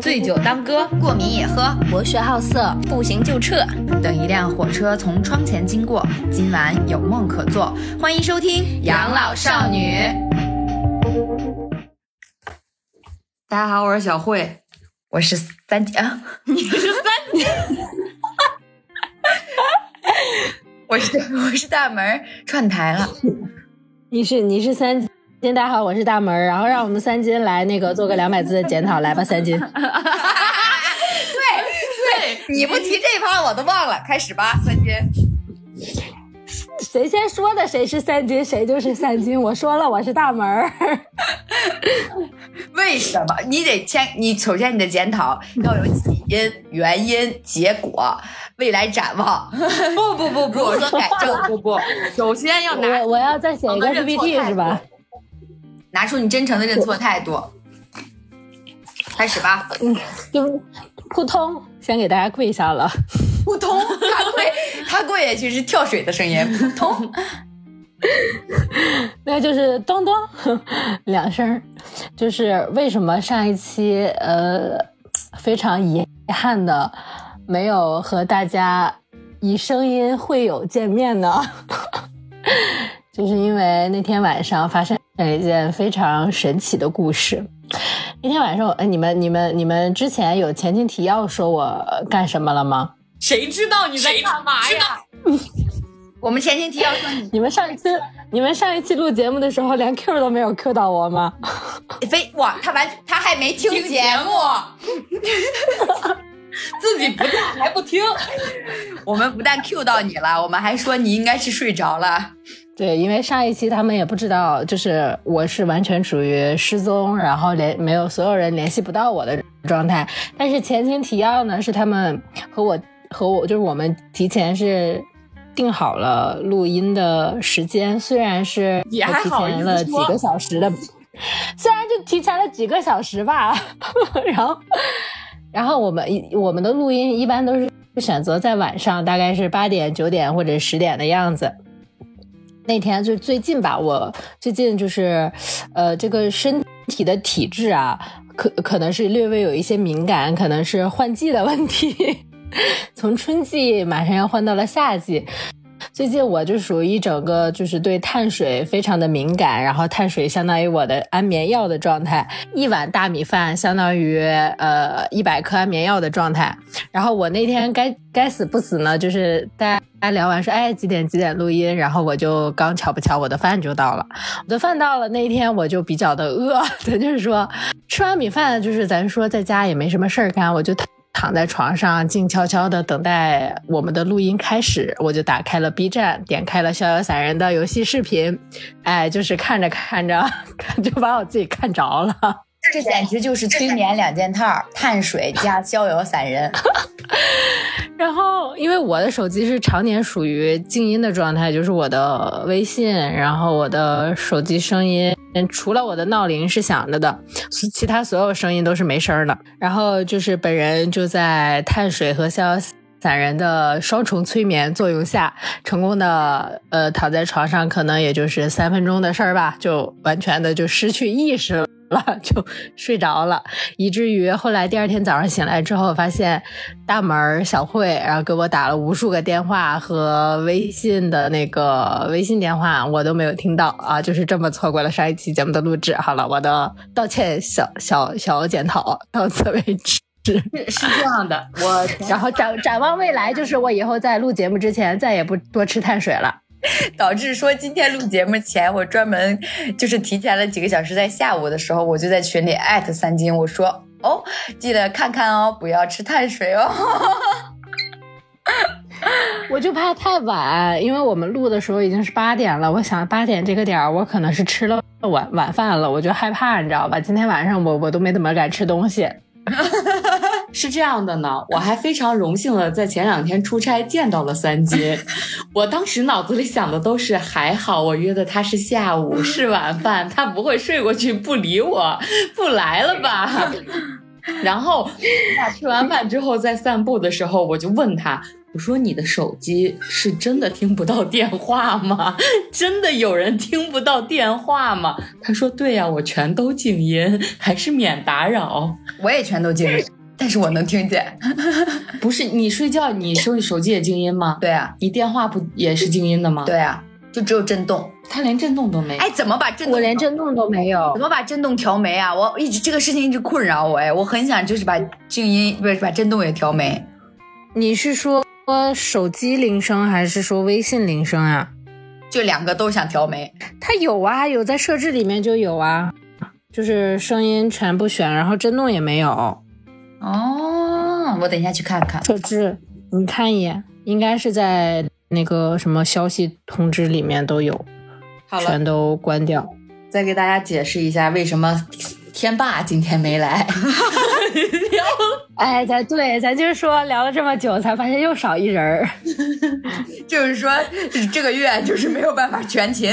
醉酒当歌，过敏也喝；博学好色，不行就撤。等一辆火车从窗前经过，今晚有梦可做。欢迎收听《养老少女》。大家好，我是小慧，我是三姐啊，你是三姐，我是 我是大门串台了，你是你是三。大家好，我是大门然后让我们三金来那个做个两百字的检讨，来吧，三金。对对，你不提这趴我都忘了，开始吧，三金。谁先说的谁是三金，谁就是三金。我说了，我是大门 为什么？你得先，你首先你的检讨要有起因、原因、结果、未来展望。不不不不，如何改正？不不，首先要拿，我要再写一个 PPT 是吧？拿出你真诚的认错态度，开始吧。嗯，就扑通，先给大家跪下了。扑通，他跪，他跪，其实跳水的声音。扑通，那就是咚咚两声。就是为什么上一期呃非常遗憾的没有和大家以声音会友见面呢？就是因为那天晚上发生。一件非常神奇的故事。那天晚上，哎，你们、你们、你们之前有前情提要说我干什么了吗？谁知道你在干嘛呀？我们前情提要说你，你们上一次、你们上一期录节目的时候，连 Q 都没有 Q 到我吗？非哇，他完，他还没听节目，自己不在还不听。我们不但 Q 到你了，我们还说你应该是睡着了。对，因为上一期他们也不知道，就是我是完全处于失踪，然后联没有所有人联系不到我的状态。但是前情提要呢，是他们和我和我，就是我们提前是定好了录音的时间，虽然是也提前了几个小时的，虽然就提前了几个小时吧。然后，然后我们我们的录音一般都是选择在晚上，大概是八点、九点或者十点的样子。那天就最近吧，我最近就是，呃，这个身体的体质啊，可可能是略微有一些敏感，可能是换季的问题，从春季马上要换到了夏季。最近我就属于一整个就是对碳水非常的敏感，然后碳水相当于我的安眠药的状态，一碗大米饭相当于呃一百克安眠药的状态。然后我那天该该死不死呢，就是大家聊完说，哎几点几点录音，然后我就刚巧不巧我的饭就到了，我的饭到了那一天我就比较的饿，咱就是说吃完米饭就是咱说在家也没什么事儿干，我就。躺在床上，静悄悄的等待我们的录音开始。我就打开了 B 站，点开了《逍遥散人》的游戏视频，哎，就是看着看着，就把我自己看着了。这简直就是催眠两件套：碳水加 《逍遥散人》。然后，因为我的手机是常年属于静音的状态，就是我的微信，然后我的手机声音。除了我的闹铃是响着的，其他所有声音都是没声的。然后就是本人就在碳水和逍遥散人的双重催眠作用下，成功的呃躺在床上，可能也就是三分钟的事儿吧，就完全的就失去意识了。了就睡着了，以至于后来第二天早上醒来之后，发现大门小慧，然后给我打了无数个电话和微信的那个微信电话，我都没有听到啊，就是这么错过了上一期节目的录制。好了，我的道歉小小小检讨到此为止。是是这样的，我然后展展望未来，就是我以后在录节目之前再也不多吃碳水了。导致说今天录节目前，我专门就是提前了几个小时，在下午的时候，我就在群里艾特三金，我说哦，记得看看哦，不要吃碳水哦。我就怕太晚，因为我们录的时候已经是八点了，我想八点这个点儿，我可能是吃了晚晚饭了，我就害怕，你知道吧？今天晚上我我都没怎么敢吃东西。是这样的呢，我还非常荣幸的在前两天出差见到了三金，我当时脑子里想的都是还好我约的他是下午 是晚饭，他不会睡过去不理我不来了吧？然后俩吃完饭之后在散步的时候，我就问他，我说你的手机是真的听不到电话吗？真的有人听不到电话吗？他说对呀、我全都静音，还是免打扰。我也全都静音，但是我能听见。不是你睡觉，你手手机也静音吗？对啊，你电话不也是静音的吗？，对啊，就只有震动。它连震动都没。哎，怎么把震动？我连震动都没有怎。么把震动调没啊？我一直这个事情一直困扰我哎，我很想就是把静音不是把震动也调没。你是说手机铃声还是说微信铃声啊？就两个都想调没。它有啊，有在设置里面就有啊，就是声音全部选，然后震动也没有。哦，我等一下去看看。设置你看一眼，应该是在那个什么消息通知里面都有，好了，全都关掉。再给大家解释一下为什么天霸今天没来。哎，咱对，咱就是说聊了这么久，才发现又少一人儿。就是说这个月就是没有办法全勤。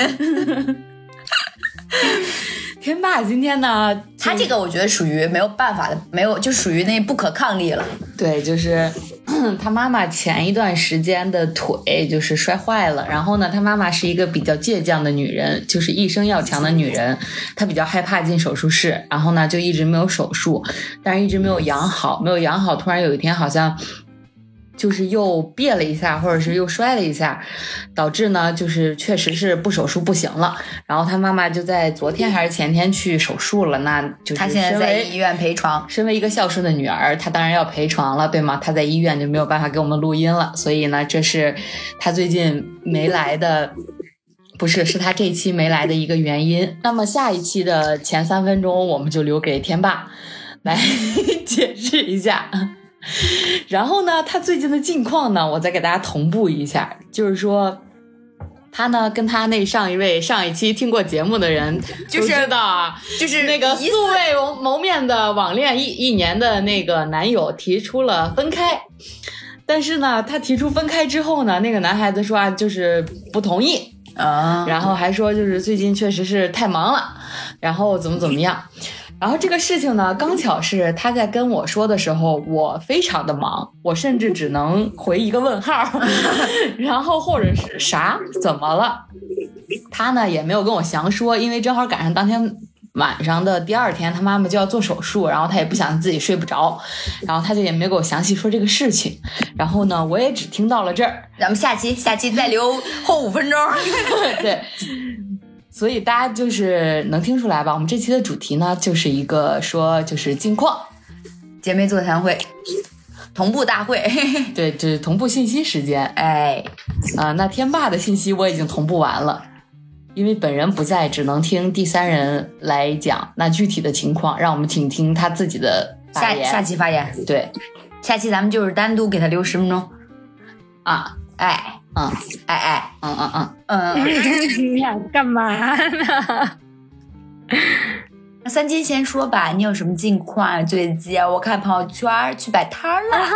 天霸今天呢，他这个我觉得属于没有办法的，没有就属于那不可抗力了。对，就是 他妈妈前一段时间的腿就是摔坏了，然后呢，他妈妈是一个比较倔强的女人，就是一生要强的女人，她比较害怕进手术室，然后呢就一直没有手术，但是一直没有养好，没有养好，突然有一天好像。就是又别了一下，或者是又摔了一下，导致呢，就是确实是不手术不行了。然后他妈妈就在昨天还是前天去手术了，那就是他现在在医院陪床。身为一个孝顺的女儿，她当然要陪床了，对吗？她在医院就没有办法给我们录音了，所以呢，这是她最近没来的，不是，是她这一期没来的一个原因。那么下一期的前三分钟，我们就留给天霸来 解释一下。然后呢，他最近的近况呢，我再给大家同步一下，就是说。他呢，跟他那上一位上一期听过节目的人就是都知道啊，就是那个素未谋谋面的网恋一一年的那个男友提出了分开，但是呢，他提出分开之后呢，那个男孩子说啊，就是不同意，啊，然后还说就是最近确实是太忙了，然后怎么怎么样。然后这个事情呢，刚巧是他在跟我说的时候，我非常的忙，我甚至只能回一个问号，然后或者是啥怎么了，他呢也没有跟我详说，因为正好赶上当天晚上的第二天，他妈妈就要做手术，然后他也不想自己睡不着，然后他就也没给我详细说这个事情，然后呢，我也只听到了这儿，咱们下期下期再留后五分钟。对，所以大家就是能听出来吧？我们这期的主题呢，就是一个说就是近况，姐妹座谈会，同步大会。对，就是同步信息时间。哎，啊、那天霸的信息我已经同步完了，因为本人不在，只能听第三人来讲。那具体的情况，让我们请听他自己的发下言。下期发言，对下期咱们就是单独给他留十分钟。啊，哎，嗯哎哎，嗯嗯嗯，嗯，你俩干嘛呢？那三金先说吧，你有什么近况？最近我看朋友圈去摆摊儿了。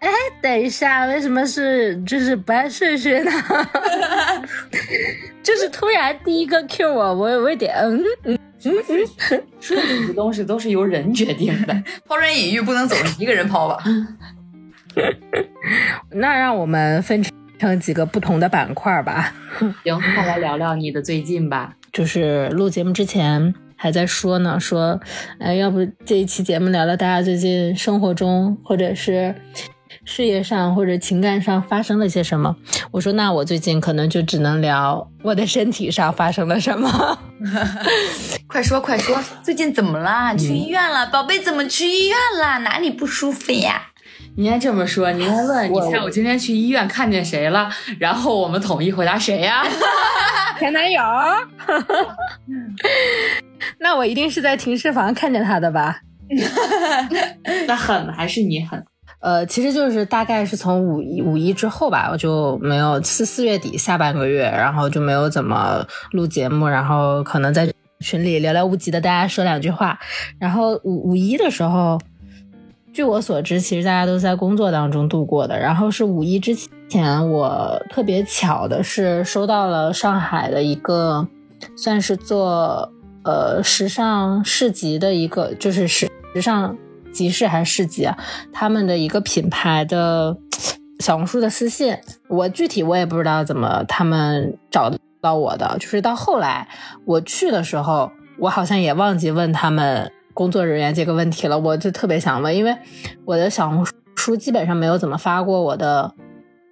等一下，为什么是就是不按顺序呢？就是突然第一个 Q 我，我我有点嗯嗯顺序的东西都是由人决定的。抛砖引玉不能总是一个人抛吧？那让我们分成几个不同的板块吧。行，快来聊聊你的最近吧。就是录节目之前还在说呢，说，哎，要不这一期节目聊聊大家最近生活中或者是事业上或者情感上发生了些什么？我说，那我最近可能就只能聊我的身体上发生了什么。快说快说，最近怎么了？去医院了，宝贝，怎么去医院了？哪里不舒服呀？你应该这么说，你应该问，你我猜我今天去医院看见谁了？然后我们统一回答谁呀？前男友？那我一定是在停尸房看见他的吧？那狠还是你狠？呃，其实就是大概是从五一五一之后吧，我就没有四四月底下半个月，然后就没有怎么录节目，然后可能在群里寥寥无几的大家说两句话，然后五五一的时候，据我所知，其实大家都在工作当中度过的，然后是五一之前，我特别巧的是收到了上海的一个算是做呃时尚市集的一个，就是时时尚集市还是市集啊，他们的一个品牌的小红书的私信，我具体我也不知道怎么他们找到我的，就是到后来我去的时候，我好像也忘记问他们工作人员这个问题了，我就特别想问，因为我的小红书基本上没有怎么发过我的。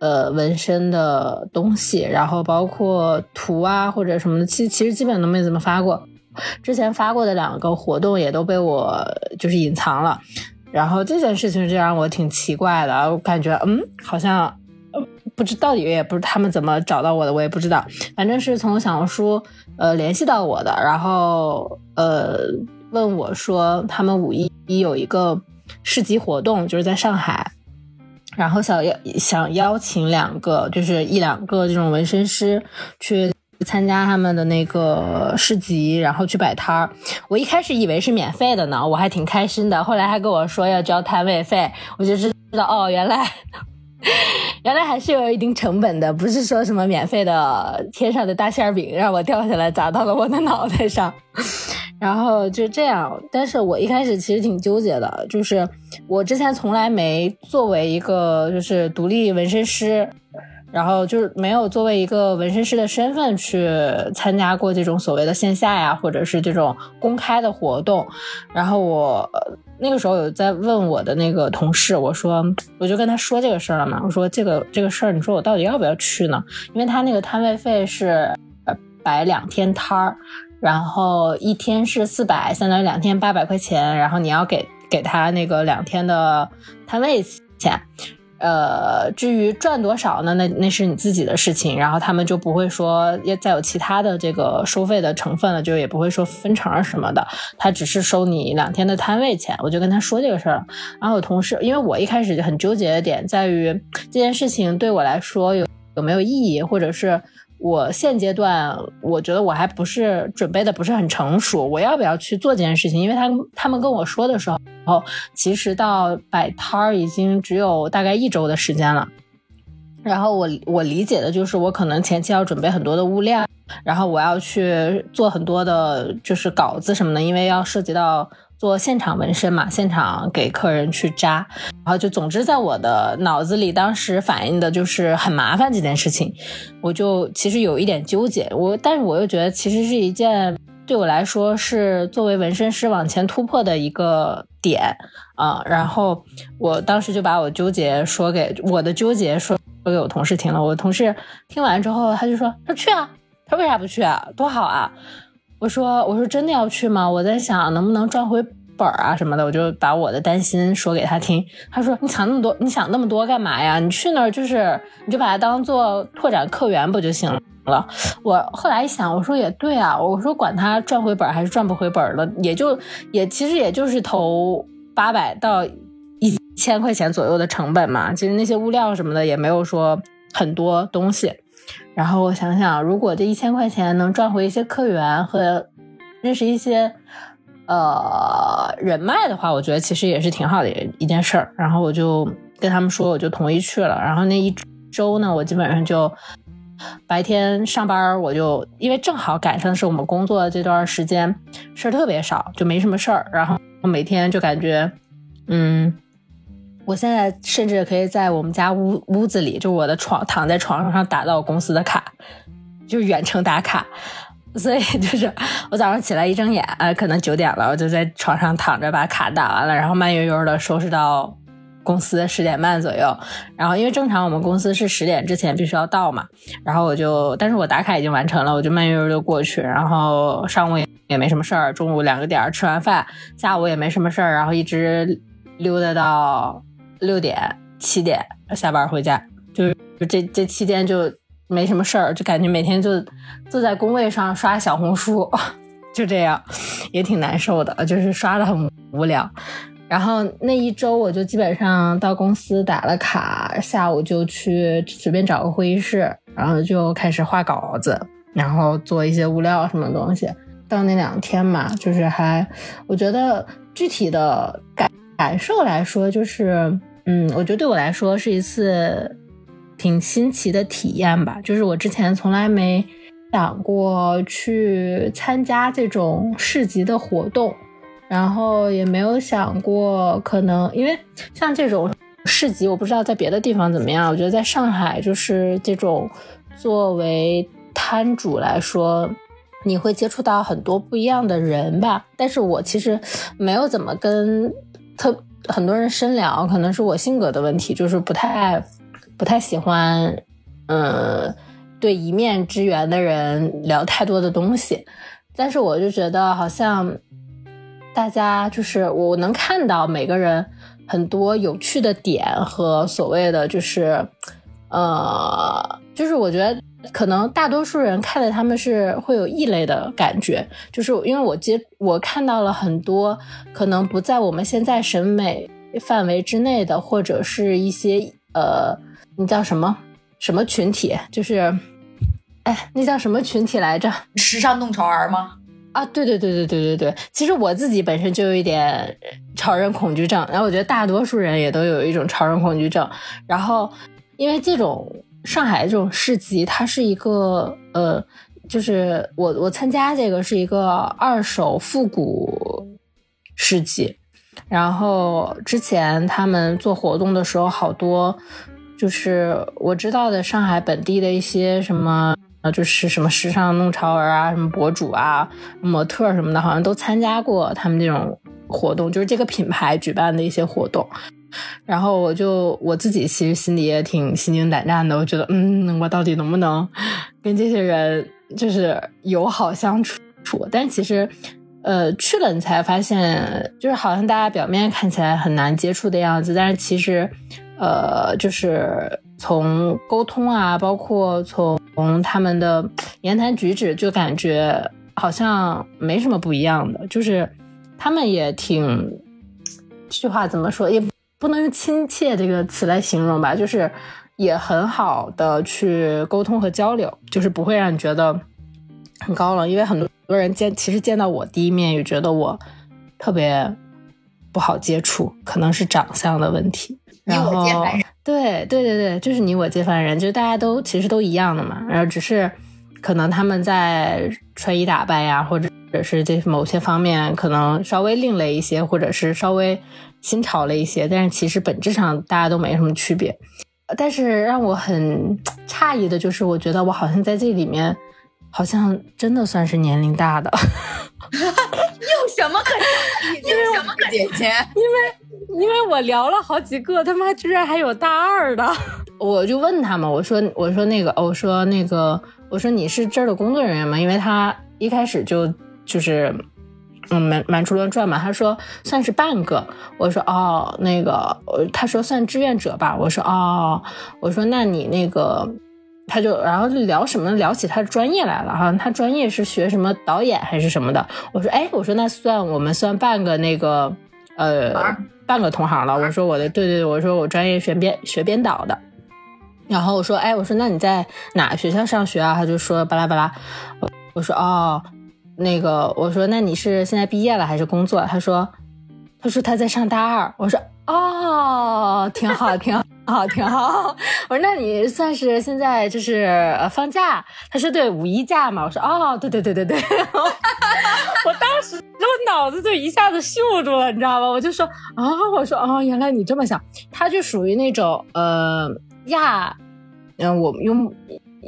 呃，纹身的东西，然后包括图啊或者什么的，其其实基本都没怎么发过。之前发过的两个活动也都被我就是隐藏了。然后这件事情就让我挺奇怪的，我感觉嗯，好像不知到底也不是他们怎么找到我的，我也不知道。反正是从小红书呃联系到我的，然后呃问我说他们五一有一个市集活动，就是在上海。然后想邀想邀请两个，就是一两个这种纹身师去参加他们的那个市集，然后去摆摊儿。我一开始以为是免费的呢，我还挺开心的。后来还跟我说要交摊位费，我就知道哦，原来 原来还是有一定成本的，不是说什么免费的 天上的大馅饼让我掉下来砸到了我的脑袋上。然后就这样，但是我一开始其实挺纠结的，就是我之前从来没作为一个就是独立纹身师，然后就是没有作为一个纹身师的身份去参加过这种所谓的线下呀，或者是这种公开的活动。然后我那个时候有在问我的那个同事，我说我就跟他说这个事儿了嘛，我说这个这个事儿，你说我到底要不要去呢？因为他那个摊位费是摆两天摊儿。然后一天是四百，相当于两天八百块钱。然后你要给给他那个两天的摊位钱，呃，至于赚多少呢？那那是你自己的事情。然后他们就不会说要再有其他的这个收费的成分了，就也不会说分成什么的。他只是收你两天的摊位钱。我就跟他说这个事儿。然后我同事，因为我一开始就很纠结的点在于这件事情对我来说有有没有意义，或者是。我现阶段我觉得我还不是准备的不是很成熟，我要不要去做这件事情？因为他他们跟我说的时候，其实到摆摊儿已经只有大概一周的时间了。然后我我理解的就是我可能前期要准备很多的物料，然后我要去做很多的就是稿子什么的，因为要涉及到。做现场纹身嘛，现场给客人去扎，然后就总之在我的脑子里，当时反映的就是很麻烦这件事情，我就其实有一点纠结，我但是我又觉得其实是一件对我来说是作为纹身师往前突破的一个点啊，然后我当时就把我纠结说给我的纠结说说给我同事听了，我同事听完之后他就说他去啊，他为啥不去啊？多好啊！我说我说真的要去吗？我在想能不能赚回本儿啊什么的，我就把我的担心说给他听。他说你想那么多，你想那么多干嘛呀？你去那儿就是你就把它当做拓展客源不就行了？我后来一想，我说也对啊，我说管他赚回本还是赚不回本了，也就也其实也就是投八百到一千块钱左右的成本嘛。其实那些物料什么的也没有说很多东西。然后我想想，如果这一千块钱能赚回一些客源和认识一些呃人脉的话，我觉得其实也是挺好的一件事儿。然后我就跟他们说，我就同意去了。然后那一周呢，我基本上就白天上班，我就因为正好赶上是我们工作这段时间，事儿特别少，就没什么事儿。然后每天就感觉，嗯。我现在甚至可以在我们家屋屋子里，就我的床躺在床上打到公司的卡，就远程打卡。所以就是 我早上起来一睁眼，呃，可能九点了，我就在床上躺着把卡打完了，然后慢悠悠的收拾到公司十点半左右。然后因为正常我们公司是十点之前必须要到嘛，然后我就，但是我打卡已经完成了，我就慢悠悠的过去。然后上午也也没什么事儿，中午两个点儿吃完饭，下午也没什么事儿，然后一直溜达到。六点七点下班回家，就是这这期间就没什么事儿，就感觉每天就坐在工位上刷小红书，就这样，也挺难受的，就是刷的很无聊。然后那一周我就基本上到公司打了卡，下午就去随便找个会议室，然后就开始画稿子，然后做一些物料什么东西。到那两天嘛，就是还我觉得具体的感感受来说，就是。嗯，我觉得对我来说是一次挺新奇的体验吧。就是我之前从来没想过去参加这种市集的活动，然后也没有想过可能，因为像这种市集，我不知道在别的地方怎么样。我觉得在上海，就是这种作为摊主来说，你会接触到很多不一样的人吧。但是我其实没有怎么跟特很多人深聊，可能是我性格的问题，就是不太不太喜欢，嗯，对一面之缘的人聊太多的东西。但是我就觉得好像。大家就是我能看到每个人很多有趣的点和所谓的就是，呃，就是我觉得可能大多数人看的他们是会有异类的感觉，就是因为我接我看到了很多可能不在我们现在审美范围之内的，或者是一些呃，你叫什么什么群体？就是，哎，那叫什么群体来着？时尚弄潮儿吗？啊，对对对对对对对，其实我自己本身就有一点潮人恐惧症，然后我觉得大多数人也都有一种潮人恐惧症。然后，因为这种上海这种市集，它是一个呃，就是我我参加这个是一个二手复古市集，然后之前他们做活动的时候，好多就是我知道的上海本地的一些什么。啊，就是什么时尚弄潮儿啊，什么博主啊、模特什么的，好像都参加过他们这种活动，就是这个品牌举办的一些活动。然后我就我自己其实心里也挺心惊胆战的，我觉得，嗯，我到底能不能跟这些人就是友好相处？但其实，呃，去了你才发现，就是好像大家表面看起来很难接触的样子，但是其实，呃，就是从沟通啊，包括从他们的言谈举止就感觉好像没什么不一样的，就是他们也挺，这句话怎么说也不能用亲切这个词来形容吧，就是也很好的去沟通和交流，就是不会让你觉得很高冷，因为很多人见其实见到我第一面也觉得我特别不好接触，可能是长相的问题。然后，对对对对，就是你我皆凡人，就是大家都其实都一样的嘛。然后只是可能他们在穿衣打扮呀，或者或者是这某些方面可能稍微另类一些，或者是稍微新潮了一些，但是其实本质上大家都没什么区别。但是让我很诧异的就是，我觉得我好像在这里面，好像真的算是年龄大的。你有什么可你有什么可姐姐？因为因为我聊了好几个，他妈居然还有大二的，我就问他们，我说我说那个我说那个我说你是这儿的工作人员吗？因为他一开始就就是嗯满满处乱转嘛，他说算是半个，我说哦那个他说算志愿者吧，我说哦我说那你那个。他就然后就聊什么聊起他的专业来了哈，他专业是学什么导演还是什么的？我说哎，我说那算我们算半个那个呃半个同行了。我说我的对对对，我说我专业学编学编导的。然后我说哎，我说那你在哪学校上学啊？他就说巴拉巴拉。我我说哦，那个我说那你是现在毕业了还是工作？他说他说他在上大二。我说哦，挺好，挺好。好，挺好。我说，那你算是现在就是呃放假？他说对，五一假嘛。我说哦，对对对对对。我当时我脑子就一下子秀住了，你知道吗？我就说啊，我说哦，原来你这么想。他就属于那种呃亚，嗯，我们用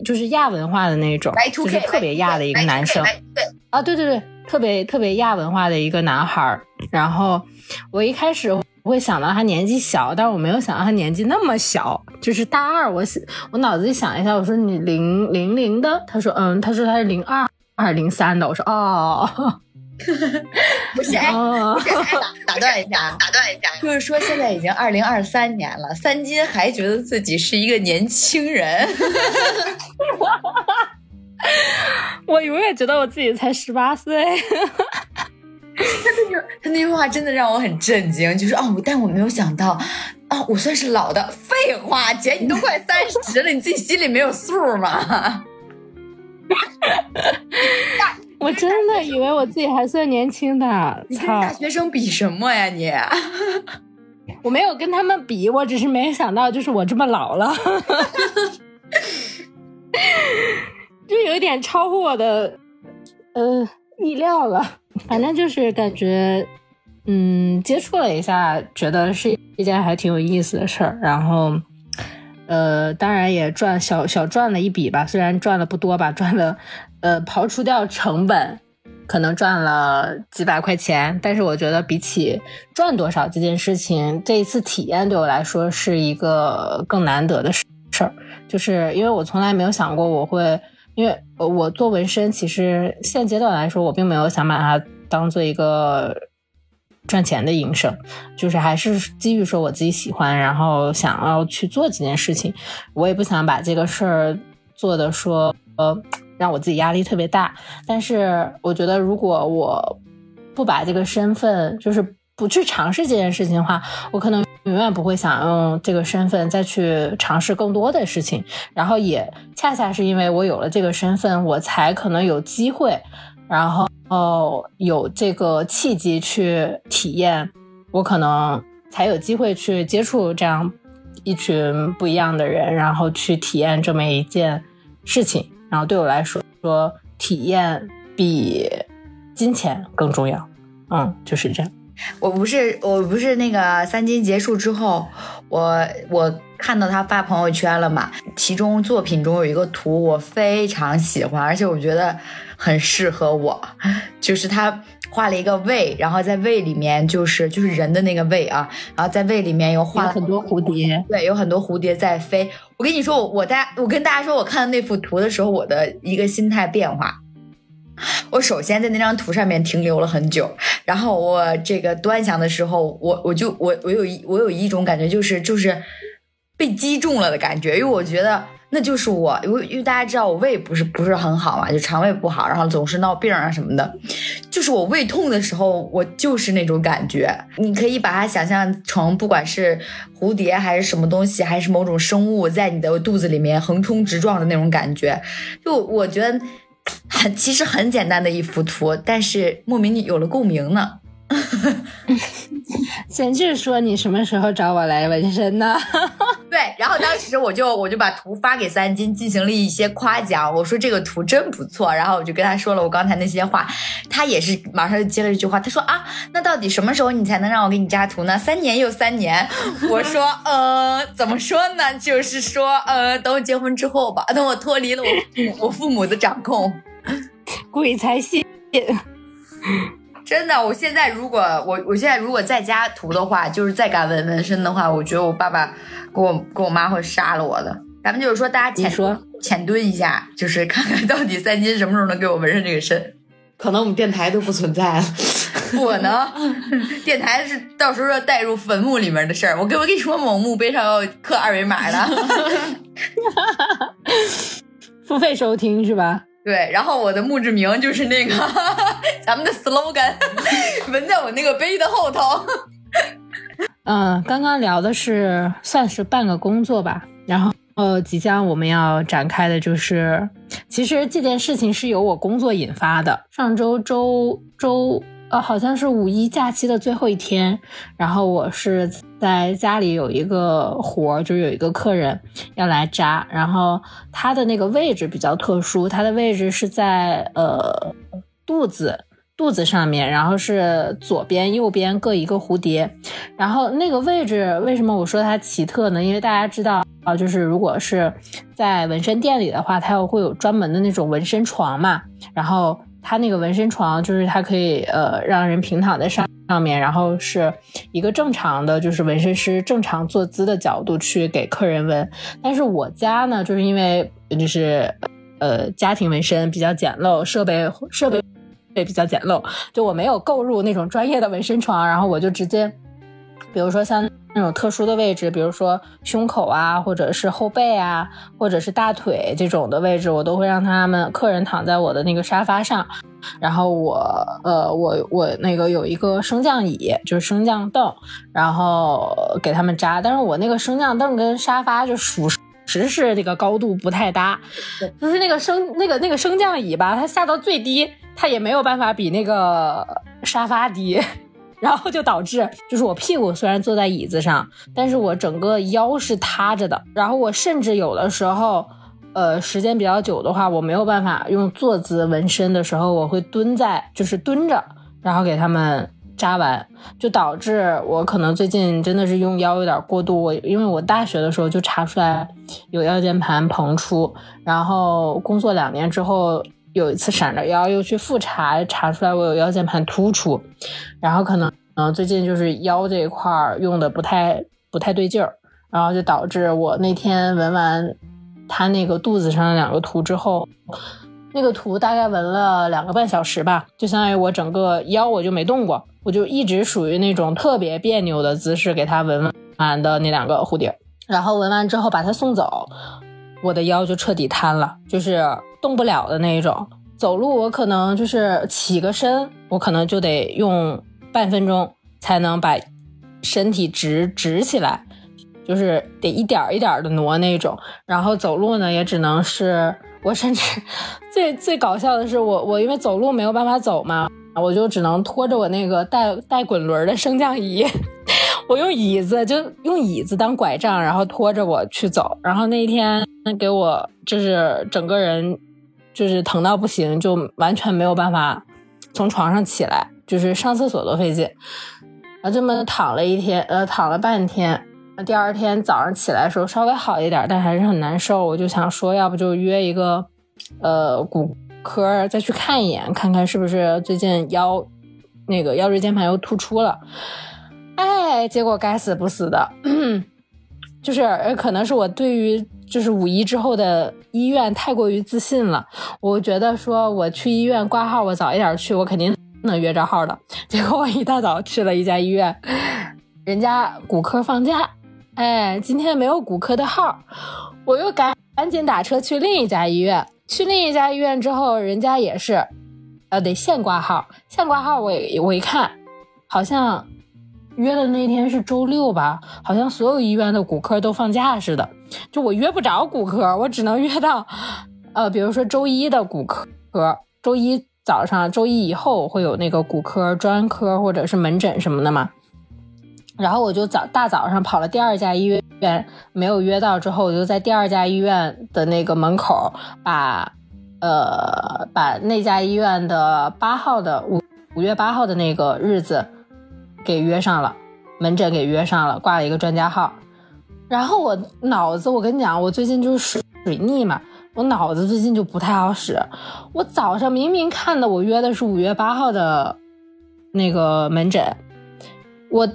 就是亚文化的那种，就是特别亚的一个男生。对啊，对对对，特别特别亚文化的一个男孩。然后我一开始。我会想到他年纪小，但是我没有想到他年纪那么小，就是大二。我我脑子里想一下，我说你零零零的，他说嗯，他说他是零二二零三的，我说哦，不是，哎，打断一下，打断一下，就是说现在已经二零二三年了，三金还觉得自己是一个年轻人，我永远觉得我自己才十八岁。他 那句他那句话真的让我很震惊，就是哦，但我没有想到，哦，我算是老的。废话，姐，你都快三十了，你自己心里没有数吗？我真的以为我自己还算年轻的。你跟大学生比什么呀你？我没有跟他们比，我只是没想到，就是我这么老了，就有一点超乎我的呃意料了。反正就是感觉，嗯，接触了一下，觉得是一件还挺有意思的事儿。然后，呃，当然也赚小小赚了一笔吧，虽然赚的不多吧，赚了，呃，刨除掉成本，可能赚了几百块钱。但是我觉得比起赚多少这件事情，这一次体验对我来说是一个更难得的事儿，就是因为我从来没有想过我会，因为我做纹身，其实现阶段来说，我并没有想把它当做一个。赚钱的营生，就是还是基于说我自己喜欢，然后想要去做这件事情。我也不想把这个事儿做的说呃让我自己压力特别大。但是我觉得，如果我不把这个身份，就是不去尝试这件事情的话，我可能永远不会想用这个身份再去尝试更多的事情。然后也恰恰是因为我有了这个身份，我才可能有机会，然后。有这个契机去体验，我可能才有机会去接触这样一群不一样的人，然后去体验这么一件事情。然后对我来说，说体验比金钱更重要。嗯，就是这样。我不是，我不是那个三金结束之后，我我看到他发朋友圈了嘛？其中作品中有一个图，我非常喜欢，而且我觉得。很适合我，就是他画了一个胃，然后在胃里面就是就是人的那个胃啊，然后在胃里面又画了很多蝴蝶，对，有很多蝴蝶在飞。我跟你说，我我大我跟大家说，我看到那幅图的时候，我的一个心态变化，我首先在那张图上面停留了很久，然后我这个端详的时候，我我就我我有一我有一种感觉，就是就是被击中了的感觉，因为我觉得。那就是我，因为因为大家知道我胃不是不是很好嘛，就肠胃不好，然后总是闹病啊什么的。就是我胃痛的时候，我就是那种感觉。你可以把它想象成，不管是蝴蝶还是什么东西，还是某种生物在你的肚子里面横冲直撞的那种感觉。就我觉得很其实很简单的一幅图，但是莫名有了共鸣呢。简直说你什么时候找我来纹身呢？对，然后当时我就我就把图发给三金进行了一些夸奖，我说这个图真不错，然后我就跟他说了我刚才那些话，他也是马上就接了一句话，他说啊，那到底什么时候你才能让我给你加图呢？三年又三年，我说呃，怎么说呢？就是说呃，等我结婚之后吧，等我脱离了我我父母的掌控，鬼才信。真的，我现在如果我我现在如果在家涂的话，就是再敢纹纹身的话，我觉得我爸爸跟我跟我妈会杀了我的。咱们就是说，大家浅说浅蹲一下，就是看看到底三金什么时候能给我纹上这个身。可能我们电台都不存在了，不能，电台是到时候要带入坟墓里面的事儿。我跟我跟你说，某墓碑上要刻二维码的，付费收听是吧？对，然后我的墓志铭就是那个 咱们的 slogan，纹在我那个杯的后头。嗯，刚刚聊的是算是半个工作吧，然后呃，即将我们要展开的就是，其实这件事情是由我工作引发的。上周周周。呃，好像是五一假期的最后一天，然后我是在家里有一个活儿，就是有一个客人要来扎，然后他的那个位置比较特殊，他的位置是在呃肚子肚子上面，然后是左边右边各一个蝴蝶，然后那个位置为什么我说它奇特呢？因为大家知道啊，就是如果是在纹身店里的话，它会有专门的那种纹身床嘛，然后。它那个纹身床就是它可以呃让人平躺在上上面，然后是一个正常的，就是纹身师正常坐姿的角度去给客人纹。但是我家呢，就是因为就是呃家庭纹身比较简陋，设备设备也比较简陋，就我没有购入那种专业的纹身床，然后我就直接，比如说像。那种特殊的位置，比如说胸口啊，或者是后背啊，或者是大腿这种的位置，我都会让他们客人躺在我的那个沙发上，然后我呃我我那个有一个升降椅，就是升降凳，然后给他们扎。但是我那个升降凳跟沙发就属实是这个高度不太搭，就是那个升那个那个升降椅吧，它下到最低，它也没有办法比那个沙发低。然后就导致，就是我屁股虽然坐在椅子上，但是我整个腰是塌着的。然后我甚至有的时候，呃，时间比较久的话，我没有办法用坐姿纹身的时候，我会蹲在，就是蹲着，然后给他们扎完，就导致我可能最近真的是用腰有点过度。我因为我大学的时候就查出来有腰间盘膨出，然后工作两年之后有一次闪着腰又去复查，查出来我有腰间盘突出，然后可能嗯最近就是腰这一块用的不太不太对劲儿，然后就导致我那天纹完他那个肚子上的两个图之后。那个图大概纹了两个半小时吧，就相当于我整个腰我就没动过，我就一直属于那种特别别扭的姿势给它纹完的那两个蝴蝶，然后纹完之后把它送走，我的腰就彻底瘫了，就是动不了的那一种。走路我可能就是起个身，我可能就得用半分钟才能把身体直直起来，就是得一点一点的挪那种。然后走路呢也只能是。我甚至 最最搞笑的是，我我因为走路没有办法走嘛，我就只能拖着我那个带带滚轮的升降仪，我用椅子就用椅子当拐杖，然后拖着我去走。然后那一天给我就是整个人就是疼到不行，就完全没有办法从床上起来，就是上厕所都费劲。啊，这么躺了一天，呃，躺了半天。第二天早上起来的时候稍微好一点，但还是很难受。我就想说，要不就约一个，呃，骨科再去看一眼，看看是不是最近腰那个腰椎间盘又突出了。哎，结果该死不死的，就是可能是我对于就是五一之后的医院太过于自信了。我觉得说我去医院挂号，我早一点去，我肯定能约着号的。结果我一大早去了一家医院，人家骨科放假。哎，今天没有骨科的号，我又赶赶紧打车去另一家医院。去另一家医院之后，人家也是，呃，得现挂号。现挂号，我我一看，好像约的那天是周六吧，好像所有医院的骨科都放假似的。就我约不着骨科，我只能约到，呃，比如说周一的骨科，周一早上，周一以后会有那个骨科专科或者是门诊什么的嘛。然后我就早大早上跑了第二家医院，没有约到，之后我就在第二家医院的那个门口把，呃，把那家医院的八号的五五月八号的那个日子给约上了，门诊给约上了，挂了一个专家号。然后我脑子，我跟你讲，我最近就是水水逆嘛，我脑子最近就不太好使。我早上明明看的我约的是五月八号的那个门诊，我。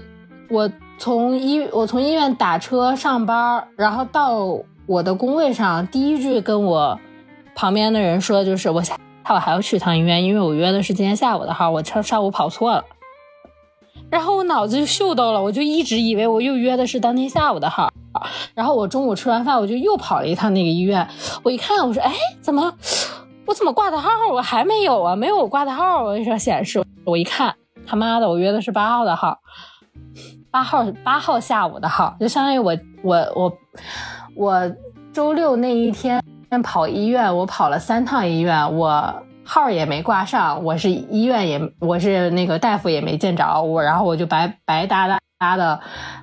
我从医我从医院打车上班，然后到我的工位上，第一句跟我旁边的人说就是我下午还要去趟医院，因为我约的是今天下午的号，我上上午跑错了。然后我脑子就秀逗了，我就一直以为我又约的是当天下午的号。然后我中午吃完饭，我就又跑了一趟那个医院，我一看，我说哎，怎么我怎么挂的号我还没有啊？没有我挂的号，我说显示，我一看，他妈的，我约的是八号的号。八号八号下午的号，就相当于我我我我周六那一天跑医院，我跑了三趟医院，我号也没挂上，我是医院也我是那个大夫也没见着我，然后我就白白搭搭搭的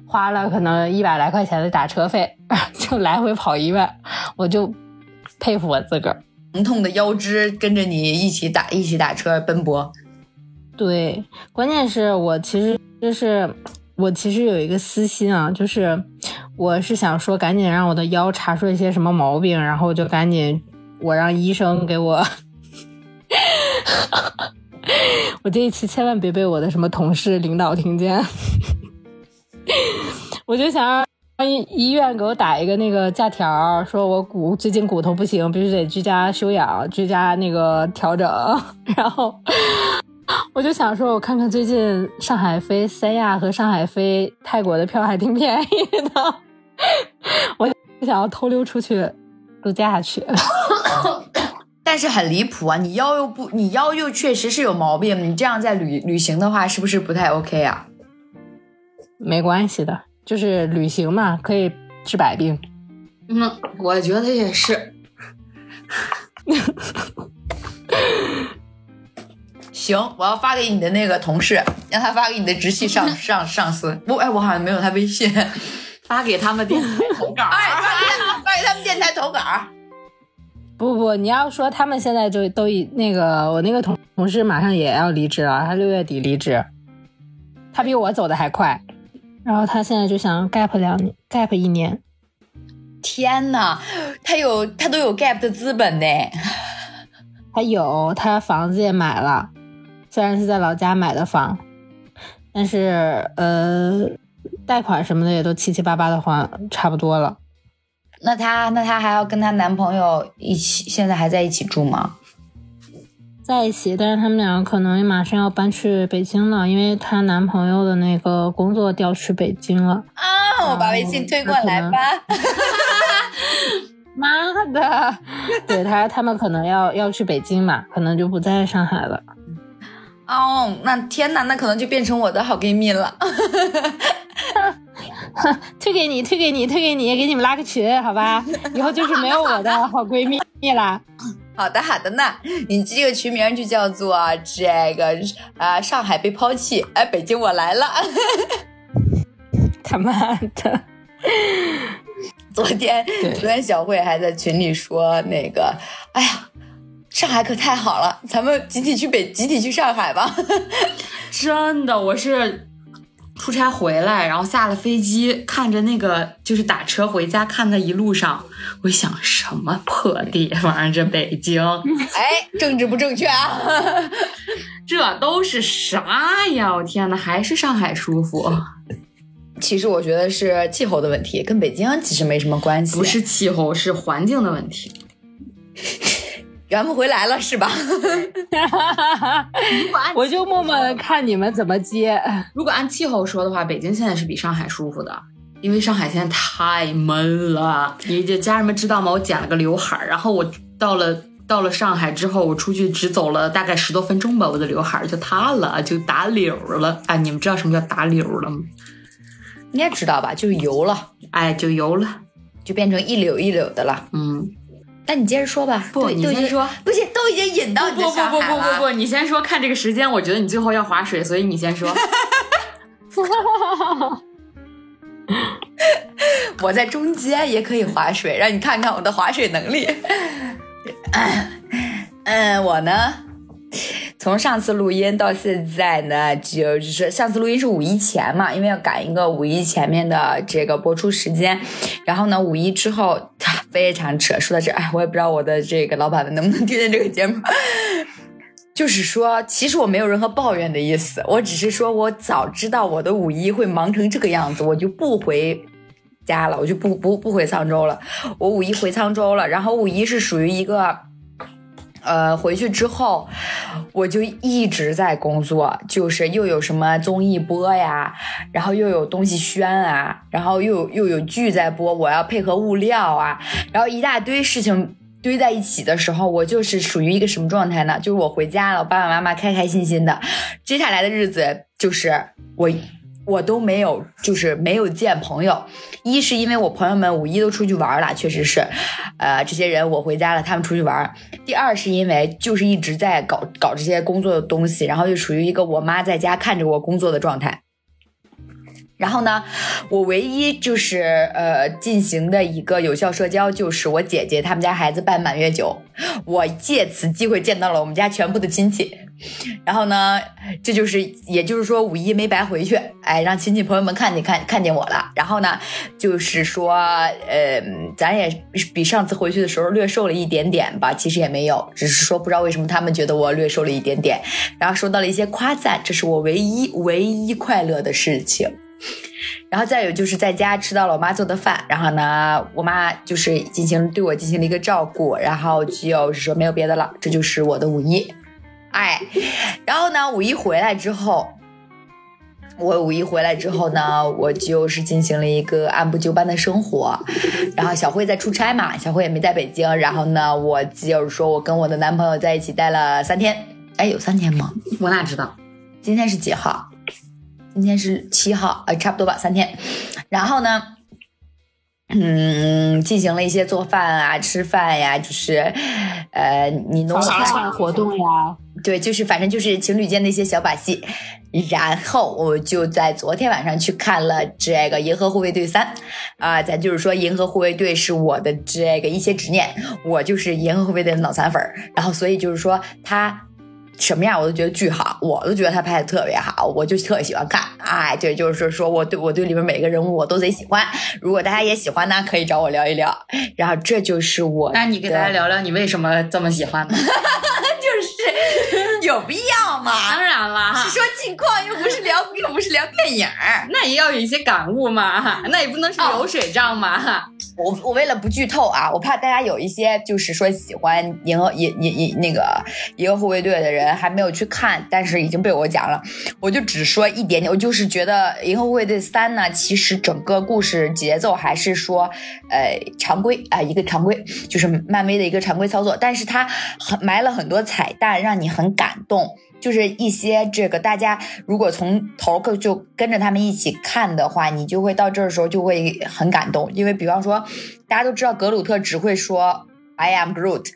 花了可能一百来块钱的打车费，就来回跑医院，我就佩服我自个儿，疼痛的腰肢跟着你一起打一起打车奔波。对，关键是我其实就是。我其实有一个私心啊，就是我是想说，赶紧让我的腰查出一些什么毛病，然后就赶紧我让医生给我。我这一期千万别被我的什么同事、领导听见。我就想让医医院给我打一个那个假条，说我骨最近骨头不行，必须得居家休养、居家那个调整，然后。我就想说，我看看最近上海飞三亚和上海飞泰国的票还挺便宜的，我想要偷溜出去度假去。但是很离谱啊！你腰又不，你腰又确实是有毛病，你这样在旅旅行的话，是不是不太 OK 啊？没关系的，就是旅行嘛，可以治百病。嗯，我觉得也是。行，我要发给你的那个同事，让他发给你的直系上 上上司。不，哎，我好像没有他微信，发给他们电台 投稿。哎，发给他们电台投稿。不不，你要说他们现在就都已那个，我那个同同事马上也要离职了，他六月底离职。他比我走的还快。然后他现在就想 gap 两年，gap 一年。天呐，他有他都有 gap 的资本呢。他有，他房子也买了，虽然是在老家买的房，但是呃，贷款什么的也都七七八八的还差不多了。那她那她还要跟她男朋友一起，现在还在一起住吗？在一起，但是他们两个可能马上要搬去北京了，因为她男朋友的那个工作调去北京了。啊，我把微信推过来吧。妈的，对他他们可能要要去北京嘛，可能就不在上海了。哦，那天哪，那可能就变成我的好闺蜜了。推给你，推给你，推给你，给你们拉个群，好吧？以后就是没有我的好闺蜜啦。好的，好的呢。你这个群名就叫做这个啊，上海被抛弃，哎，北京我来了。他妈的！昨天，昨天小慧还在群里说那个，哎呀，上海可太好了，咱们集体去北，集体去上海吧。真的，我是。出差回来，然后下了飞机，看着那个就是打车回家，看他一路上，我想什么破地方这北京？哎，政治不正确啊！这都是啥呀？我天呐，还是上海舒服。其实我觉得是气候的问题，跟北京其实没什么关系。不是气候，是环境的问题。圆不回来了是吧？我就默默的看你们怎么接。如果按气候说的话，北京现在是比上海舒服的，因为上海现在太闷了。你这家人们知道吗？我剪了个刘海儿，然后我到了到了上海之后，我出去只走了大概十多分钟吧，我的刘海儿就塌了，就打绺了。哎，你们知道什么叫打绺了吗？应该知道吧？就油了，哎，就油了，就变成一绺一绺的了。嗯。那你接着说吧。不，你先说。不行，都已经引到你不不不不不不，你先说。看这个时间，我觉得你最后要划水，所以你先说。我在中间也可以划水，让你看看我的划水能力。嗯，我呢？从上次录音到现在呢，就是上次录音是五一前嘛，因为要赶一个五一前面的这个播出时间。然后呢，五一之后非常扯。说到这，哎，我也不知道我的这个老板们能不能听见这个节目。就是说，其实我没有任何抱怨的意思，我只是说我早知道我的五一会忙成这个样子，我就不回家了，我就不不不回沧州了。我五一回沧州了，然后五一是属于一个。呃，回去之后，我就一直在工作，就是又有什么综艺播呀，然后又有东西宣啊，然后又又有剧在播，我要配合物料啊，然后一大堆事情堆在一起的时候，我就是属于一个什么状态呢？就是我回家了，我爸爸妈妈开开心心的，接下来的日子就是我。我都没有，就是没有见朋友。一是因为我朋友们五一都出去玩了，确实是，呃，这些人我回家了，他们出去玩。第二是因为就是一直在搞搞这些工作的东西，然后就属于一个我妈在家看着我工作的状态。然后呢，我唯一就是呃进行的一个有效社交，就是我姐姐他们家孩子办满月酒，我借此机会见到了我们家全部的亲戚。然后呢，这就是也就是说五一没白回去，哎，让亲戚朋友们看见看看见我了。然后呢，就是说呃，咱也比上次回去的时候略瘦了一点点吧，其实也没有，只是说不知道为什么他们觉得我略瘦了一点点，然后收到了一些夸赞，这是我唯一唯一快乐的事情。然后再有就是在家吃到了我妈做的饭，然后呢，我妈就是进行对我进行了一个照顾，然后就是说没有别的了，这就是我的五一，哎，然后呢，五一回来之后，我五一回来之后呢，我就是进行了一个按部就班的生活，然后小慧在出差嘛，小慧也没在北京，然后呢，我就是说我跟我的男朋友在一起待了三天，哎，有三天吗？我哪知道？今天是几号？今天是七号，呃，差不多吧，三天。然后呢，嗯，进行了一些做饭啊、吃饭呀，就是，呃，你弄饭活动呀，对，就是反正就是情侣间的一些小把戏。然后我就在昨天晚上去看了这个《银河护卫队三》啊，咱就是说《银河护卫队》是我的这个一些执念，我就是《银河护卫队》的脑残粉儿。然后所以就是说他。什么样我都觉得巨好，我都觉得他拍的特别好，我就特喜欢看。哎，对，就是说我对我对里面每个人物我都贼喜欢。如果大家也喜欢呢，可以找我聊一聊。然后这就是我，那你给大家聊聊你为什么这么喜欢呢？有必要吗？当然了，是说近况，又不是聊，又不是聊电影儿。那也要有一些感悟嘛，那也不能是流水账嘛。我我为了不剧透啊，我怕大家有一些就是说喜欢银河银银银那个银河护卫队的人还没有去看，但是已经被我讲了，我就只说一点点。我就是觉得银河护卫队三呢，其实整个故事节奏还是说呃常规啊、一个常规，就是漫威的一个常规操作，但是它很埋了很多彩蛋，让你很感动。就是一些这个大家如果从头就跟着他们一起看的话，你就会到这儿的时候就会很感动，因为比方说大家都知道格鲁特只会说 I am Groot，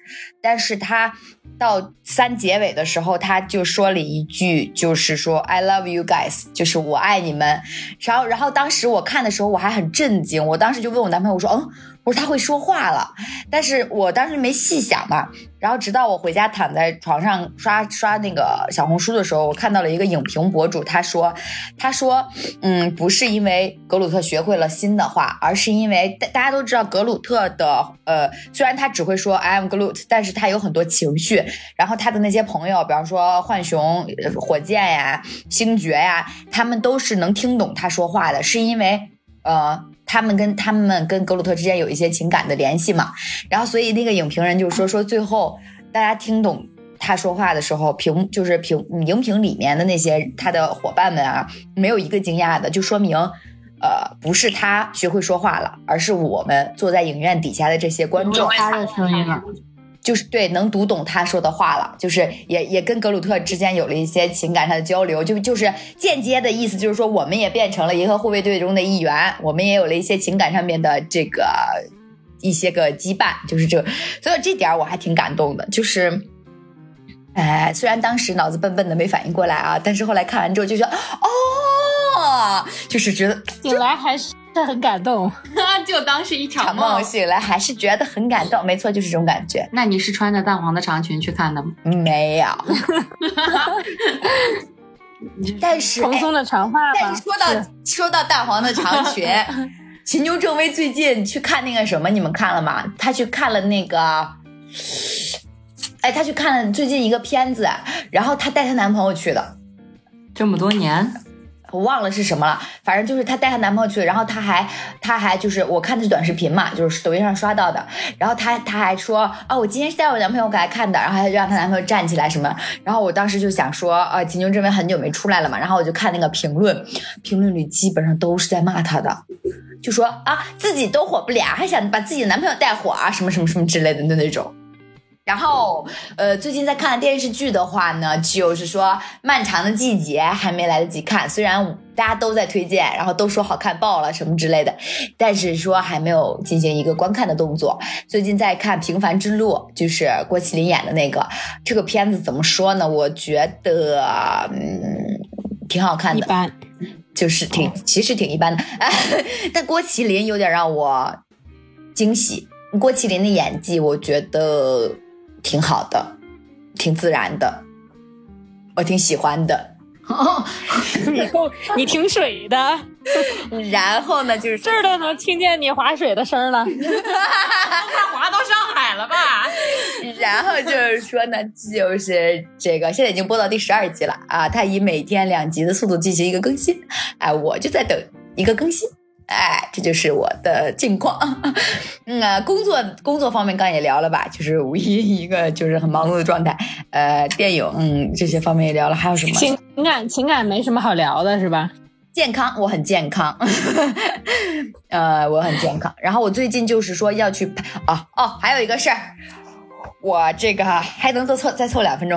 但是他到三结尾的时候他就说了一句，就是说 I love you guys，就是我爱你们。然后然后当时我看的时候我还很震惊，我当时就问我男朋友我说嗯。我说他会说话了，但是我当时没细想嘛。然后直到我回家躺在床上刷刷那个小红书的时候，我看到了一个影评博主，他说，他说，嗯，不是因为格鲁特学会了新的话，而是因为大大家都知道格鲁特的，呃，虽然他只会说 I am Groot，但是他有很多情绪。然后他的那些朋友，比方说浣熊、火箭呀、星爵呀，他们都是能听懂他说话的，是因为，呃。他们跟他们跟格鲁特之间有一些情感的联系嘛，然后所以那个影评人就说说最后大家听懂他说话的时候，屏就是屏荧屏里面的那些他的伙伴们啊，没有一个惊讶的，就说明，呃，不是他学会说话了，而是我们坐在影院底下的这些观众他的声音了。就是对，能读懂他说的话了，就是也也跟格鲁特之间有了一些情感上的交流，就就是间接的意思，就是说我们也变成了银河护卫队中的一员，我们也有了一些情感上面的这个一些个羁绊，就是这，所以这点我还挺感动的，就是，哎，虽然当时脑子笨笨的没反应过来啊，但是后来看完之后就觉得，哦，就是觉得醒来还是。很感动，就当是一场梦。醒来还是觉得很感动，没错，就是这种感觉。那你是穿着淡黄的长裙去看的吗？没有。但是蓬松的长发。但是说到说到淡黄的长裙，秦牛正威最近去看那个什么，你们看了吗？他去看了那个，哎，他去看了最近一个片子，然后他带她男朋友去的，这么多年。我忘了是什么了，反正就是她带她男朋友去，然后她还她还就是我看的是短视频嘛，就是抖音上刷到的，然后她她还说啊，我今天是带我男朋友来看的，然后她就让她男朋友站起来什么，然后我当时就想说啊，秦牛这边很久没出来了嘛，然后我就看那个评论，评论里基本上都是在骂她的，就说啊自己都火不了，还想把自己的男朋友带火啊，什么什么什么之类的的那种。然后，呃，最近在看电视剧的话呢，就是说《漫长的季节》还没来得及看，虽然大家都在推荐，然后都说好看爆了什么之类的，但是说还没有进行一个观看的动作。最近在看《平凡之路》，就是郭麒麟演的那个这个片子，怎么说呢？我觉得嗯挺好看的，一般，就是挺其实挺一般的，但郭麒麟有点让我惊喜。郭麒麟的演技，我觉得。挺好的，挺自然的，我挺喜欢的。哦 你够你挺水的，然后呢，就是这儿都能听见你划水的声了，快划到上海了吧？然后就是说呢，就是这个现在已经播到第十二集了啊，它以每天两集的速度进行一个更新，哎，我就在等一个更新。哎，这就是我的近况。嗯啊，工作工作方面刚也聊了吧，就是五一一个就是很忙碌的状态。呃，电影嗯这些方面也聊了，还有什么？情感情感没什么好聊的是吧？健康，我很健康。呃，我很健康。然后我最近就是说要去啊哦，还有一个事儿。我这个还能再凑再凑两分钟。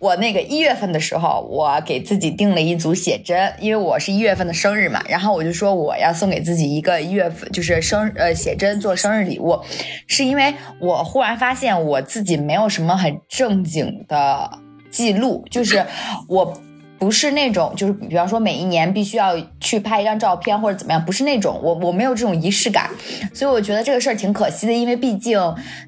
我那个一月份的时候，我给自己定了一组写真，因为我是一月份的生日嘛。然后我就说我要送给自己一个一月份就是生呃写真做生日礼物，是因为我忽然发现我自己没有什么很正经的记录，就是我。不是那种就是比方说每一年必须要去拍一张照片或者怎么样，不是那种我我没有这种仪式感，所以我觉得这个事儿挺可惜的，因为毕竟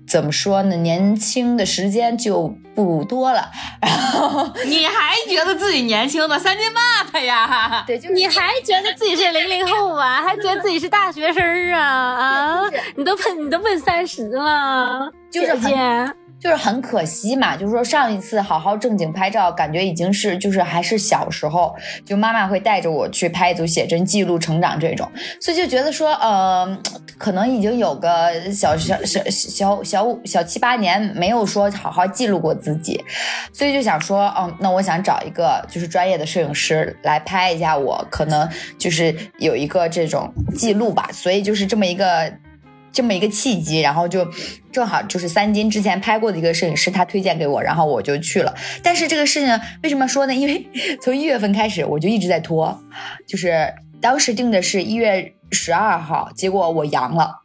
怎么说呢，年轻的时间就不多了，然 后你还觉得自己年轻呢？三斤八他呀！对，就是你还觉得自己是零零后啊？还觉得自己是大学生啊？啊，你都奔你都奔三十了，就是很姐姐。就是很可惜嘛，就是说上一次好好正经拍照，感觉已经是就是还是小时候，就妈妈会带着我去拍一组写真，记录成长这种，所以就觉得说，呃，可能已经有个小小小小小五小七八年没有说好好记录过自己，所以就想说，嗯，那我想找一个就是专业的摄影师来拍一下我，可能就是有一个这种记录吧，所以就是这么一个。这么一个契机，然后就正好就是三金之前拍过的一个摄影师，他推荐给我，然后我就去了。但是这个事情为什么说呢？因为从一月份开始我就一直在拖，就是当时定的是一月十二号，结果我阳了。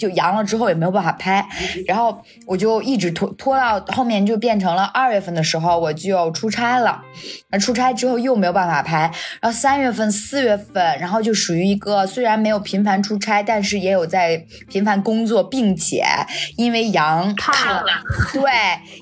就阳了之后也没有办法拍，然后我就一直拖拖到后面就变成了二月份的时候我就出差了，那出差之后又没有办法拍，然后三月份、四月份，然后就属于一个虽然没有频繁出差，但是也有在频繁工作，并且因为阳胖了，对，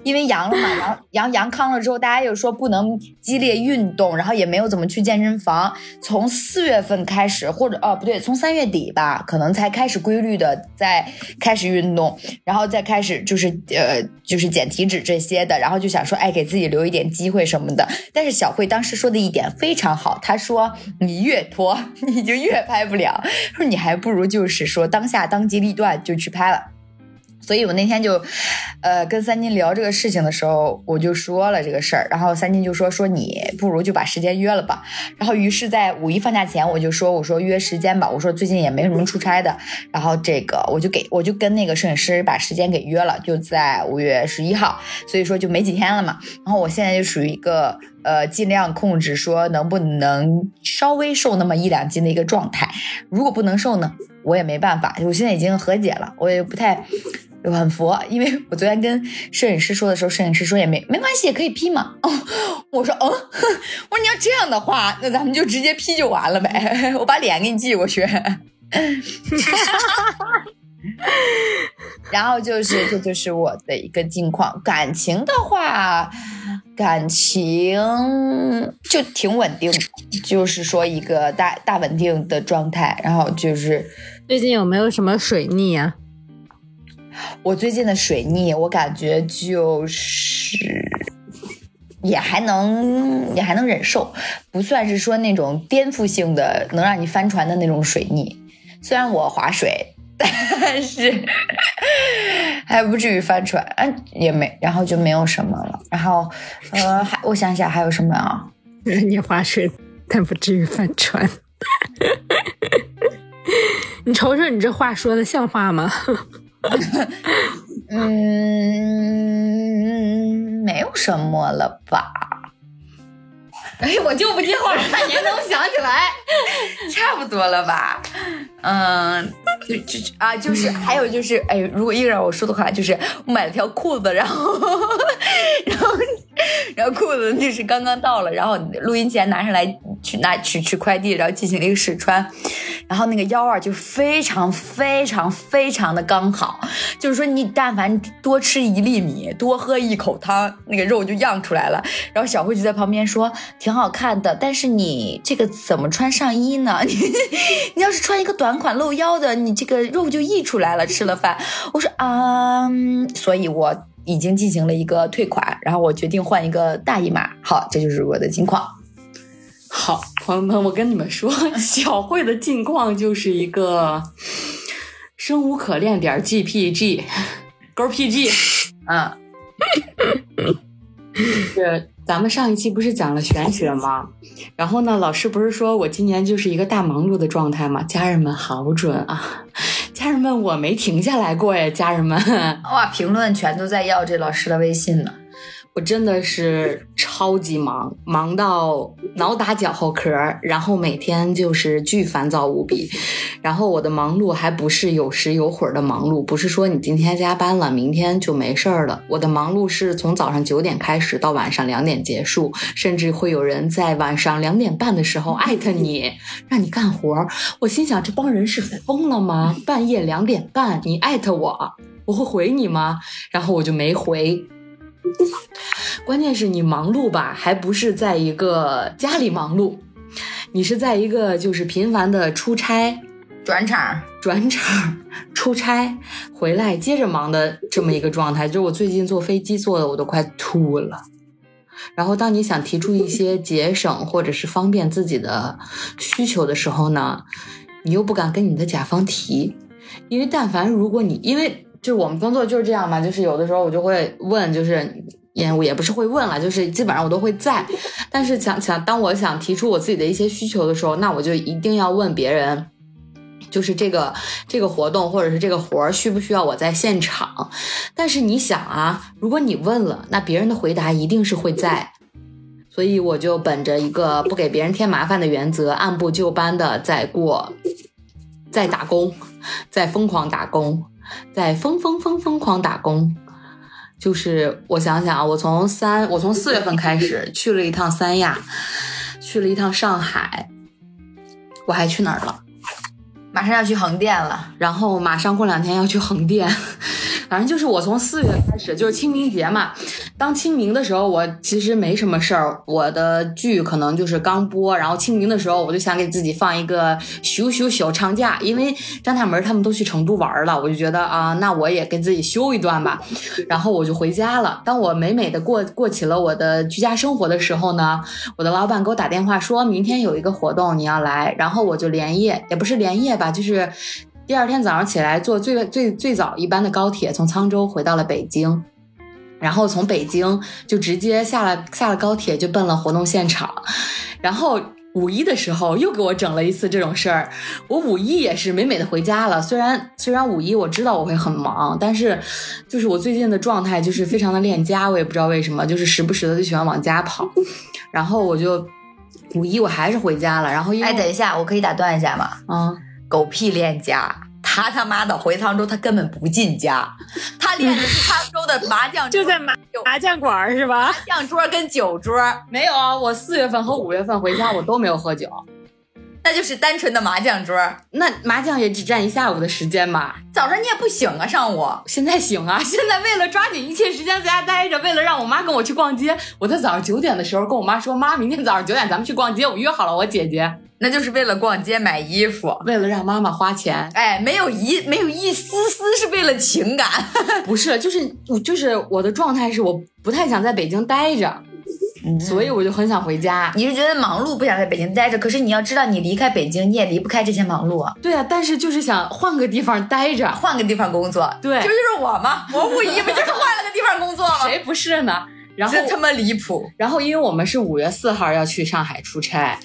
因为阳了嘛，阳阳阳康了之后，大家又说不能激烈运动，然后也没有怎么去健身房，从四月份开始，或者哦不对，从三月底吧，可能才开始规律的在。哎开始运动，然后再开始就是呃，就是减体脂这些的，然后就想说，哎，给自己留一点机会什么的。但是小慧当时说的一点非常好，她说你越拖，你就越拍不了，说你还不如就是说当下当机立断就去拍了。所以我那天就，呃，跟三金聊这个事情的时候，我就说了这个事儿，然后三金就说说你不如就把时间约了吧。然后于是，在五一放假前，我就说我说约时间吧，我说最近也没什么出差的，然后这个我就给我就跟那个摄影师把时间给约了，就在五月十一号，所以说就没几天了嘛。然后我现在就属于一个呃尽量控制说能不能稍微瘦那么一两斤的一个状态，如果不能瘦呢，我也没办法，我现在已经和解了，我也不太。就很佛，因为我昨天跟摄影师说的时候，摄影师说也没没关系，也可以 P 嘛。哦，我说，嗯，我说你要这样的话，那咱们就直接 P 就完了呗，我把脸给你寄过去。然后就是这就是我的一个近况，感情的话，感情就挺稳定，就是说一个大大稳定的状态。然后就是最近有没有什么水逆啊？我最近的水逆，我感觉就是也还能也还能忍受，不算是说那种颠覆性的能让你翻船的那种水逆。虽然我划水，但是还不至于翻船，嗯，也没，然后就没有什么了。然后呃，还我想想还有什么啊？你划水，但不至于翻船。你瞅瞅，你这话说的像话吗？嗯，没有什么了吧？哎，我就不接话，看您能想起来，差不多了吧？嗯，就就啊，就是还有就是，哎，如果硬让我说的话，就是我买了条裤子，然后，然后，然后裤子就是刚刚到了，然后录音前拿上来去拿取取快递，然后进行了一个试穿，然后那个腰啊就非常非常非常的刚好，就是说你但凡多吃一粒米，多喝一口汤，那个肉就漾出来了。然后小慧就在旁边说挺好看的，但是你这个怎么穿上衣呢？你 你要是穿一个短款露腰的，你这个肉就溢出来了。吃了饭，我说啊，所以我已经进行了一个退款，然后我决定换一个大一码。好，这就是我的近况。好，朋友们，我跟你们说，小慧的近况就是一个生无可恋点 GPG 勾 PG，嗯，是咱们上一期不是讲了玄学吗？然后呢，老师不是说我今年就是一个大忙碌的状态吗？家人们好准啊！家人们，我没停下来过呀，家人们。哇，评论全都在要这老师的微信呢。我真的是超级忙，忙到脑打脚后壳，然后每天就是巨烦躁无比。然后我的忙碌还不是有时有会儿的忙碌，不是说你今天加班了，明天就没事儿了。我的忙碌是从早上九点开始到晚上两点结束，甚至会有人在晚上两点半的时候艾特你，让你干活。我心想，这帮人是疯了吗？半夜两点半你艾特我，我会回你吗？然后我就没回。关键是你忙碌吧，还不是在一个家里忙碌，你是在一个就是频繁的出差、转场，转场、出差回来接着忙的这么一个状态。就是我最近坐飞机坐的我都快吐了。然后当你想提出一些节省或者是方便自己的需求的时候呢，你又不敢跟你的甲方提，因为但凡如果你因为。就是我们工作就是这样嘛，就是有的时候我就会问，就是也也不是会问了，就是基本上我都会在。但是想想当我想提出我自己的一些需求的时候，那我就一定要问别人，就是这个这个活动或者是这个活儿需不需要我在现场？但是你想啊，如果你问了，那别人的回答一定是会在，所以我就本着一个不给别人添麻烦的原则，按部就班的在过，在打工，在疯狂打工。在疯疯疯疯狂打工，就是我想想啊，我从三，我从四月份开始去了一趟三亚，去了一趟上海，我还去哪儿了？马上要去横店了，然后马上过两天要去横店。反正就是我从四月开始，就是清明节嘛。当清明的时候，我其实没什么事儿，我的剧可能就是刚播。然后清明的时候，我就想给自己放一个休休小长假，因为张大门他们都去成都玩了，我就觉得啊，那我也给自己休一段吧。然后我就回家了。当我美美的过过起了我的居家生活的时候呢，我的老板给我打电话说明天有一个活动你要来，然后我就连夜，也不是连夜吧，就是。第二天早上起来，坐最最最早一班的高铁，从沧州回到了北京，然后从北京就直接下了下了高铁，就奔了活动现场。然后五一的时候又给我整了一次这种事儿，我五一也是美美的回家了。虽然虽然五一我知道我会很忙，但是就是我最近的状态就是非常的恋家，我也不知道为什么，就是时不时的就喜欢往家跑。然后我就五一我还是回家了。然后哎，等一下，我可以打断一下吗？嗯。狗屁练家，他他妈的回沧州，他根本不进家，他练的是沧州的麻将，就在麻麻将馆是吧？麻将桌跟酒桌没有啊，我四月份和五月份回家我都没有喝酒，那就是单纯的麻将桌，那麻将也只占一下午的时间嘛。早上你也不醒啊，上午 现在醒啊，现在为了抓紧一切时间在家待着，为了让我妈跟我去逛街，我在早上九点的时候跟我妈说，妈，明天早上九点咱们去逛街，我约好了我姐姐。那就是为了逛街买衣服，为了让妈妈花钱，哎，没有一没有一丝丝是为了情感，不是，就是我就是我的状态是我不太想在北京待着，所以我就很想回家。你是觉得忙碌不想在北京待着，可是你要知道，你离开北京你也离不开这些忙碌啊。对啊，但是就是想换个地方待着，换个地方工作。对，这就是我吗？我五一不就是换了个地方工作吗？谁不是呢？然后真他妈离谱。然后因为我们是五月四号要去上海出差。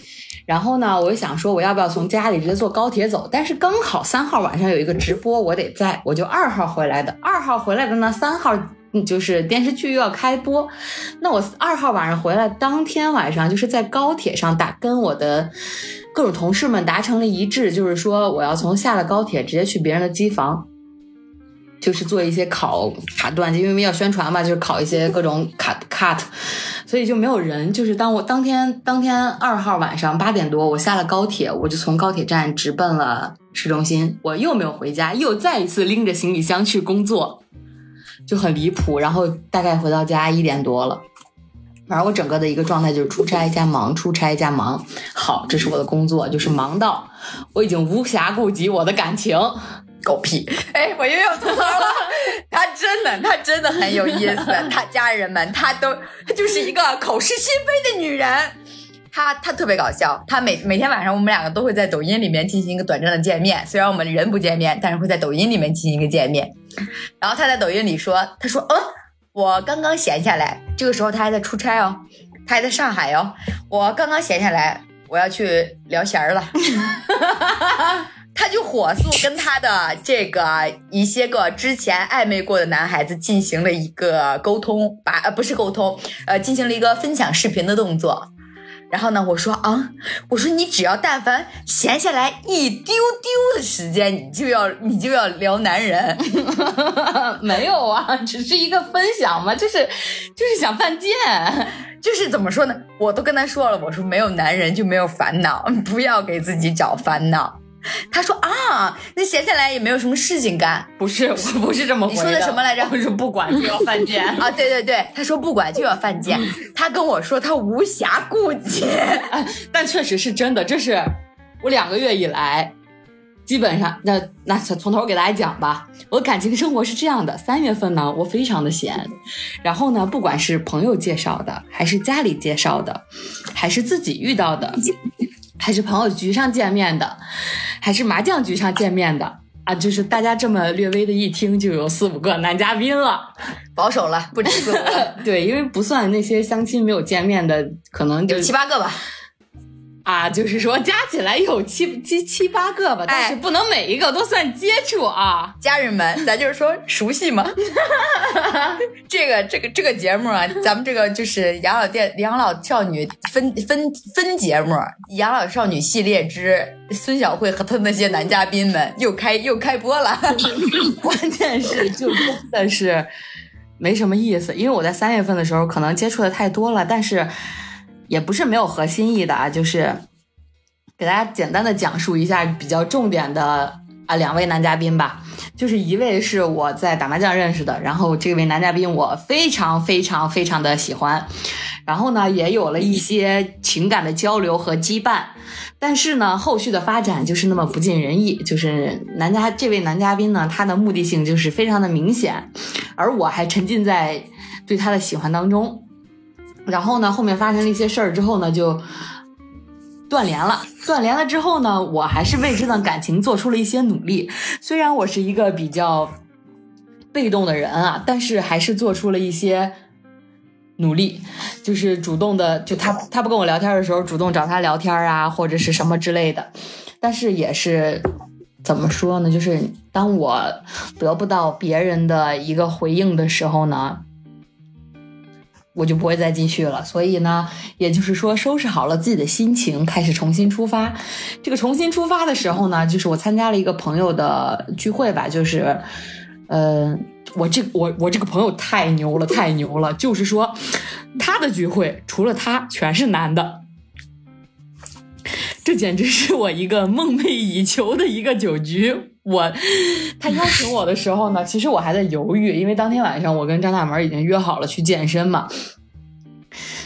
然后呢，我就想说，我要不要从家里直接坐高铁走？但是刚好三号晚上有一个直播，我得在，我就二号回来的。二号回来的呢，三号就是电视剧又要开播，那我二号晚上回来，当天晚上就是在高铁上打，跟我的各种同事们达成了一致，就是说我要从下了高铁直接去别人的机房。就是做一些考卡段，因为要宣传嘛，就是考一些各种卡 cut，所以就没有人。就是当我当天当天二号晚上八点多，我下了高铁，我就从高铁站直奔了市中心。我又没有回家，又再一次拎着行李箱去工作，就很离谱。然后大概回到家一点多了，反正我整个的一个状态就是出差加忙，出差加忙。好，这是我的工作，就是忙到我已经无暇顾及我的感情。狗屁！哎，我又要吐槽了。她真的，她真的很有意思。她家人们，她都，她就是一个口是心非的女人。她，她特别搞笑。她每每天晚上，我们两个都会在抖音里面进行一个短暂的见面。虽然我们人不见面，但是会在抖音里面进行一个见面。然后她在抖音里说：“她说，嗯，我刚刚闲下来。这个时候她还在出差哦，她还在上海哦。我刚刚闲下来，我要去聊闲儿了。”他他就火速跟他的这个一些个之前暧昧过的男孩子进行了一个沟通，把呃不是沟通，呃进行了一个分享视频的动作。然后呢，我说啊，我说你只要但凡闲下来一丢丢的时间，你就要你就要聊男人。没有啊，只是一个分享嘛，就是就是想犯贱。就是怎么说呢？我都跟他说了，我说没有男人就没有烦恼，不要给自己找烦恼。他说啊，那闲下来也没有什么事情干。不是，我不是这么回你说的什么来着我说不管就要犯贱。啊，对对对，他说不管就要犯贱。他跟我说他无暇顾及。哎，但确实是真的，这是我两个月以来，基本上那那从头给大家讲吧。我感情生活是这样的：三月份呢，我非常的闲，然后呢，不管是朋友介绍的，还是家里介绍的，还是自己遇到的，还是朋友局上见面的，还是麻将局上见面的。啊，就是大家这么略微的一听，就有四五个男嘉宾了，保守了，不止四五个，对，因为不算那些相亲没有见面的，可能就有七八个吧。啊，就是说加起来有七七七八个吧，但是不能每一个都算接触啊。家人们，咱就是说熟悉嘛。这个这个这个节目啊，咱们这个就是养老店养老少女分分分节目，养老少女系列之孙小慧和她那些男嘉宾们又开又开播了。关键是就真的是没什么意思，因为我在三月份的时候可能接触的太多了，但是。也不是没有合心意的啊，就是给大家简单的讲述一下比较重点的啊两位男嘉宾吧。就是一位是我在打麻将认识的，然后这位男嘉宾我非常非常非常的喜欢，然后呢也有了一些情感的交流和羁绊，但是呢后续的发展就是那么不尽人意。就是男嘉这位男嘉宾呢，他的目的性就是非常的明显，而我还沉浸在对他的喜欢当中。然后呢，后面发生了一些事儿之后呢，就断联了。断联了之后呢，我还是为这段感情做出了一些努力。虽然我是一个比较被动的人啊，但是还是做出了一些努力，就是主动的，就他他不跟我聊天的时候，主动找他聊天啊，或者是什么之类的。但是也是怎么说呢？就是当我得不到别人的一个回应的时候呢。我就不会再继续了，所以呢，也就是说，收拾好了自己的心情，开始重新出发。这个重新出发的时候呢，就是我参加了一个朋友的聚会吧，就是，呃，我这我我这个朋友太牛了，太牛了，就是说，他的聚会除了他全是男的，这简直是我一个梦寐以求的一个酒局。我他邀请我的时候呢，其实我还在犹豫，因为当天晚上我跟张大门已经约好了去健身嘛。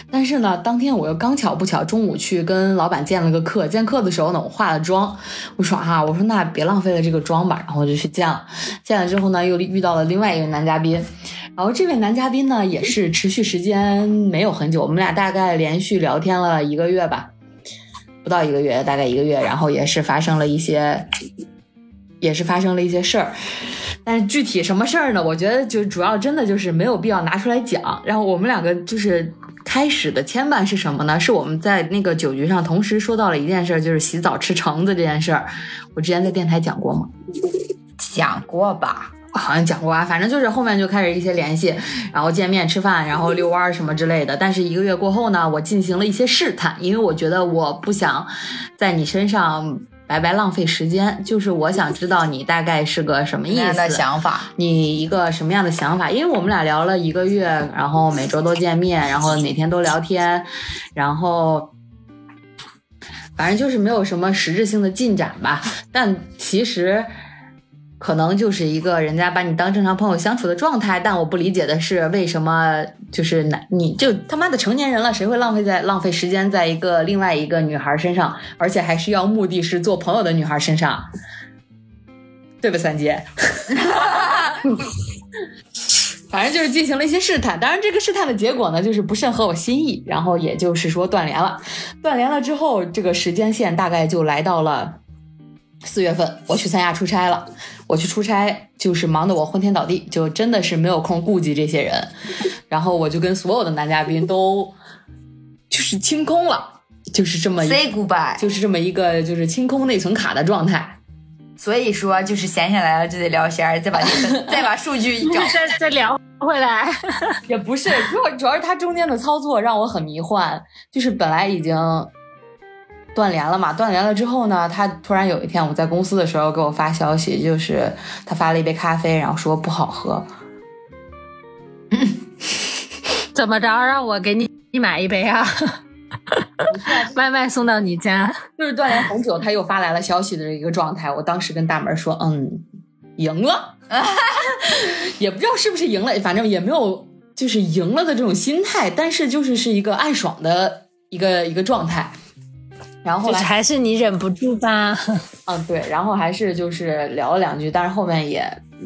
但是呢，当天我又刚巧不巧中午去跟老板见了个客，见客的时候呢，我化了妆，我说啊，我说那别浪费了这个妆吧，然后就去见了。见了之后呢，又遇到了另外一位男嘉宾，然后这位男嘉宾呢也是持续时间没有很久，我们俩大概连续聊天了一个月吧，不到一个月，大概一个月，然后也是发生了一些。也是发生了一些事儿，但是具体什么事儿呢？我觉得就主要真的就是没有必要拿出来讲。然后我们两个就是开始的牵绊是什么呢？是我们在那个酒局上同时说到了一件事，就是洗澡吃橙子这件事儿。我之前在电台讲过吗？讲过吧，好像讲过啊。反正就是后面就开始一些联系，然后见面吃饭，然后遛弯儿什么之类的。但是一个月过后呢，我进行了一些试探，因为我觉得我不想在你身上。白白浪费时间，就是我想知道你大概是个什么意思，想法，你一个什么样的想法？因为我们俩聊了一个月，然后每周都见面，然后每天都聊天，然后反正就是没有什么实质性的进展吧。但其实。可能就是一个人家把你当正常朋友相处的状态，但我不理解的是为什么就是男你就他妈的成年人了，谁会浪费在浪费时间在一个另外一个女孩身上，而且还是要目的是做朋友的女孩身上，对吧，三姐？反正就是进行了一些试探，当然这个试探的结果呢，就是不甚合我心意，然后也就是说断联了。断联了之后，这个时间线大概就来到了。四月份我去三亚出差了，我去出差就是忙得我昏天倒地，就真的是没有空顾及这些人，然后我就跟所有的男嘉宾都就是清空了，就是这么 say goodbye，就是这么一个就是清空内存卡的状态。所以说就是闲下来了就得聊闲儿，再把这个再把数据。再再聊回来，也不是，主要主要是它中间的操作让我很迷幻。就是本来已经断联了嘛，断联了之后呢，他突然有一天我在公司的时候给我发消息，就是他发了一杯咖啡，然后说不好喝。怎么着让我给你你买一杯啊？外卖送到你家，就是断联很久，他又发来了消息的一个状态。我当时跟大门说，嗯，赢了，也不知道是不是赢了，反正也没有就是赢了的这种心态，但是就是是一个暗爽的一个一个状态。然后还是你忍不住吧？嗯，对，然后还是就是聊了两句，但是后面也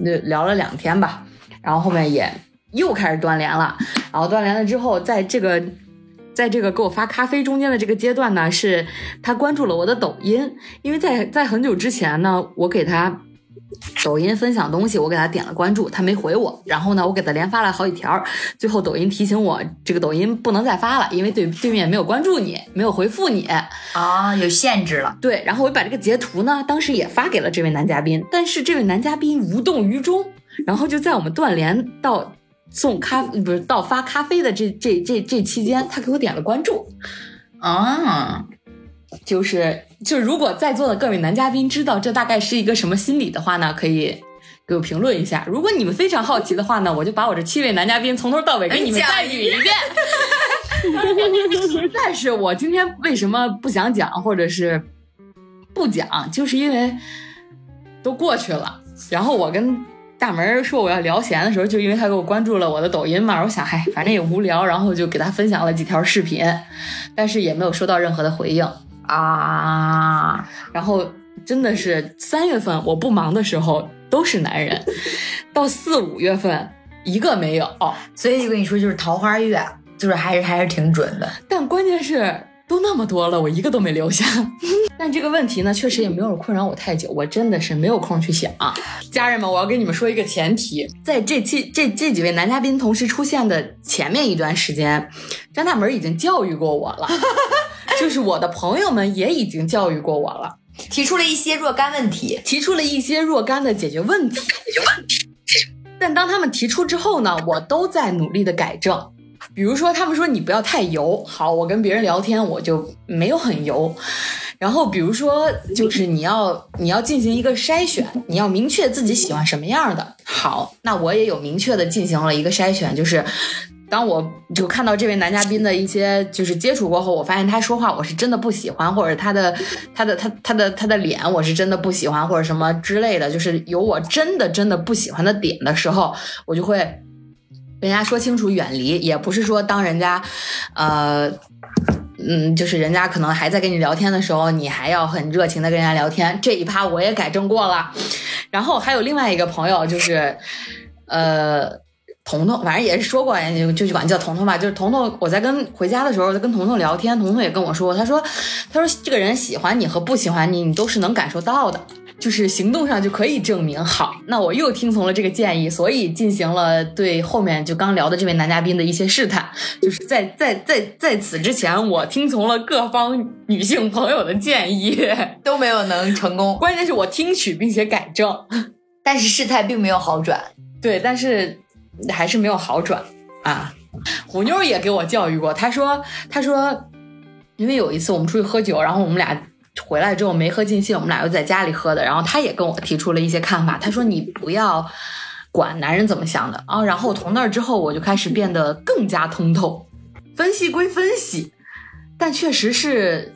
呃聊了两天吧，然后后面也又开始断联了，然后断联了之后，在这个在这个给我发咖啡中间的这个阶段呢，是他关注了我的抖音，因为在在很久之前呢，我给他。抖音分享东西，我给他点了关注，他没回我。然后呢，我给他连发了好几条，最后抖音提醒我，这个抖音不能再发了，因为对对面没有关注你，没有回复你。啊，有限制了。对，然后我把这个截图呢，当时也发给了这位男嘉宾，但是这位男嘉宾无动于衷，然后就在我们断联到送咖不是到发咖啡的这这这这期间，他给我点了关注，啊，就是就是如果在座的各位男嘉宾知道这大概是一个什么心理的话呢，可以。给我评论一下，如果你们非常好奇的话呢，我就把我这七位男嘉宾从头到尾给你们再捋一遍。实在是我今天为什么不想讲，或者是不讲，就是因为都过去了。然后我跟大门说我要聊闲的时候，就因为他给我关注了我的抖音嘛，我想，嗨，反正也无聊，然后就给他分享了几条视频，但是也没有收到任何的回应。啊，然后真的是三月份我不忙的时候都是男人，到四五月份一个没有。所以就跟你说，就是桃花月，就是还是还是挺准的。但关键是都那么多了，我一个都没留下。但这个问题呢，确实也没有困扰我太久，我真的是没有空去想。家人们，我要跟你们说一个前提，在这期这这几位男嘉宾同时出现的前面一段时间，张大门已经教育过我了，就是我的朋友们也已经教育过我了，提出了一些若干问题，提出了一些若干的解决问题。但当他们提出之后呢，我都在努力的改正。比如说，他们说你不要太油，好，我跟别人聊天我就没有很油。然后，比如说，就是你要你要进行一个筛选，你要明确自己喜欢什么样的。好，那我也有明确的进行了一个筛选，就是当我就看到这位男嘉宾的一些就是接触过后，我发现他说话我是真的不喜欢，或者他的他的他他的他的脸我是真的不喜欢，或者什么之类的，就是有我真的真的不喜欢的点的时候，我就会人家说清楚远离，也不是说当人家呃。嗯，就是人家可能还在跟你聊天的时候，你还要很热情的跟人家聊天。这一趴我也改正过了。然后还有另外一个朋友，就是呃，彤彤，反正也是说过，就就管叫彤彤吧。就是彤彤，我在跟回家的时候，在跟彤彤聊天，彤彤也跟我说，他说，他说这个人喜欢你和不喜欢你，你都是能感受到的。就是行动上就可以证明。好，那我又听从了这个建议，所以进行了对后面就刚聊的这位男嘉宾的一些试探。就是在在在在此之前，我听从了各方女性朋友的建议，都没有能成功，关键是我听取并且改正，但是事态并没有好转。对，但是还是没有好转啊。虎妞也给我教育过，她说她说，因为有一次我们出去喝酒，然后我们俩。回来之后没喝尽兴，我们俩又在家里喝的。然后他也跟我提出了一些看法，他说你不要管男人怎么想的啊。然后从那儿之后，我就开始变得更加通透。分析归分析，但确实是，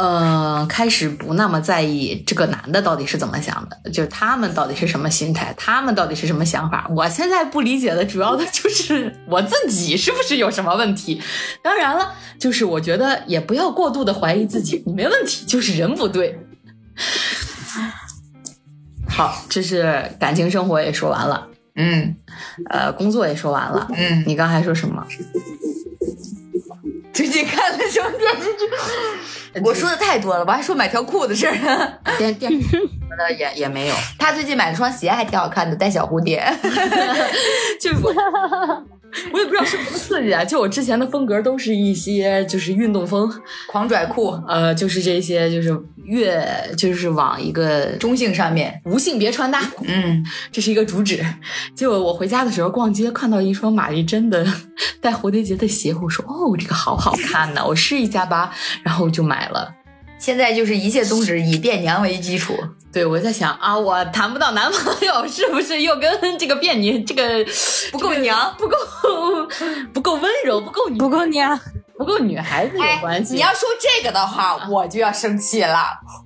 呃，开始不那么在意这个男的到底是怎么想的，就是他们到底是什么心态，他们到底是什么想法。我现在不理解的主要的就是我自己是不是有什么问题。当然了。就是我觉得也不要过度的怀疑自己，你没问题，就是人不对。好，这是感情生活也说完了，嗯，呃，工作也说完了，嗯，你刚才说什么？最近看了什么电视剧？我说的太多了，我还说买条裤子事儿 呢。电电视的也也没有。他最近买了双鞋，还挺好看的，带小蝴蝶。就是我我也不知道是不是刺激啊。就我之前的风格都是一些就是运动风，狂拽酷，呃，就是这些就是越就是往一个中性上面，无性别穿搭，嗯，这是一个主旨。结果我回家的时候逛街，看到一双玛丽珍的带蝴蝶结的鞋，我说哦，这个好好看呢，我试一下吧，然后我就买了。现在就是一切宗旨以变娘为基础。对，我在想啊，我谈不到男朋友，是不是又跟这个变女这个不够娘，不够不够温柔，不够不够娘，不够女孩子有关系？你要说这个的话，我就要生气了。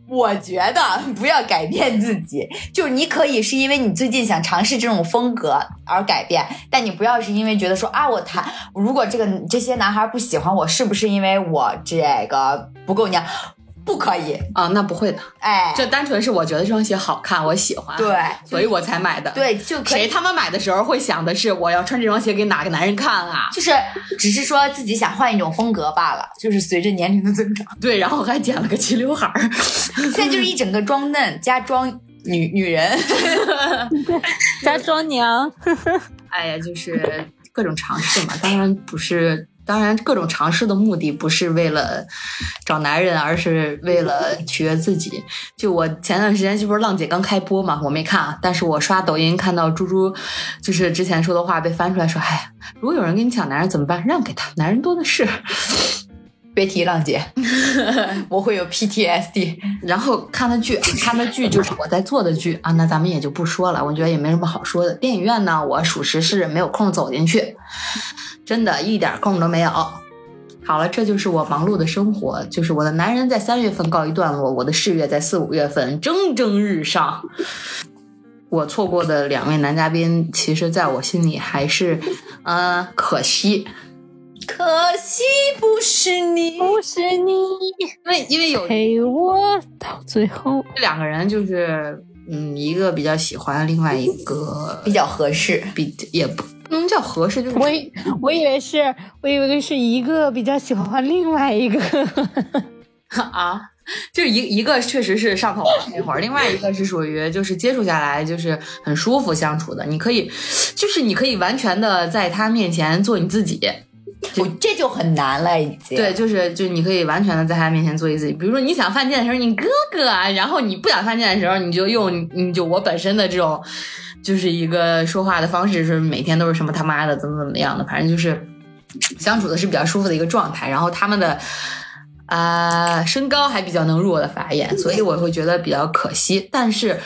我觉得不要改变自己，就是你可以是因为你最近想尝试这种风格而改变，但你不要是因为觉得说啊，我谈如果这个这些男孩不喜欢我，是不是因为我这个不够娘？不可以啊，那不会的，哎，这单纯是我觉得这双鞋好看，我喜欢，对，所以我才买的。对，就可以谁他妈买的时候会想的是我要穿这双鞋给哪个男人看啊？就是只是说自己想换一种风格罢了，就是随着年龄的增长。对，然后还剪了个齐刘海儿，现在就是一整个装嫩加装女女人，加装娘。哎呀，就是各种尝试嘛，当然不是。当然，各种尝试的目的不是为了找男人，而是为了取悦自己。就我前段时间，这不是浪姐刚开播嘛，我没看啊。但是我刷抖音看到猪猪，就是之前说的话被翻出来说：“哎，如果有人跟你抢男人怎么办？让给他，男人多的是。”别提浪姐，我会有 PTSD。然后看的剧，看的剧就是我在做的剧啊，那咱们也就不说了。我觉得也没什么好说的。电影院呢，我属实是没有空走进去。真的一点空都没有。好了，这就是我忙碌的生活，就是我的男人在三月份告一段落，我的事业在四五月份蒸蒸日上。我错过的两位男嘉宾，其实在我心里还是，嗯，可惜，可惜不是你，不是你，因为因为有陪我到最后，这两个人就是，嗯，一个比较喜欢，另外一个比较合适，比也不。不能叫合适，就是我以我以为是，我以为是一个比较喜欢另外一个。啊，就是一一个确实是上头了那会儿，另外一个是属于就是接触下来就是很舒服相处的，你可以就是你可以完全的在他面前做你自己，我这就很难了已经。对，就是就你可以完全的在他面前做你自己，比如说你想犯贱的时候你哥哥，然后你不想犯贱的时候你就用你就我本身的这种。就是一个说话的方式，是每天都是什么他妈的，怎么怎么样的，反正就是相处的是比较舒服的一个状态。然后他们的啊、呃、身高还比较能入我的法眼，所以我会觉得比较可惜。但是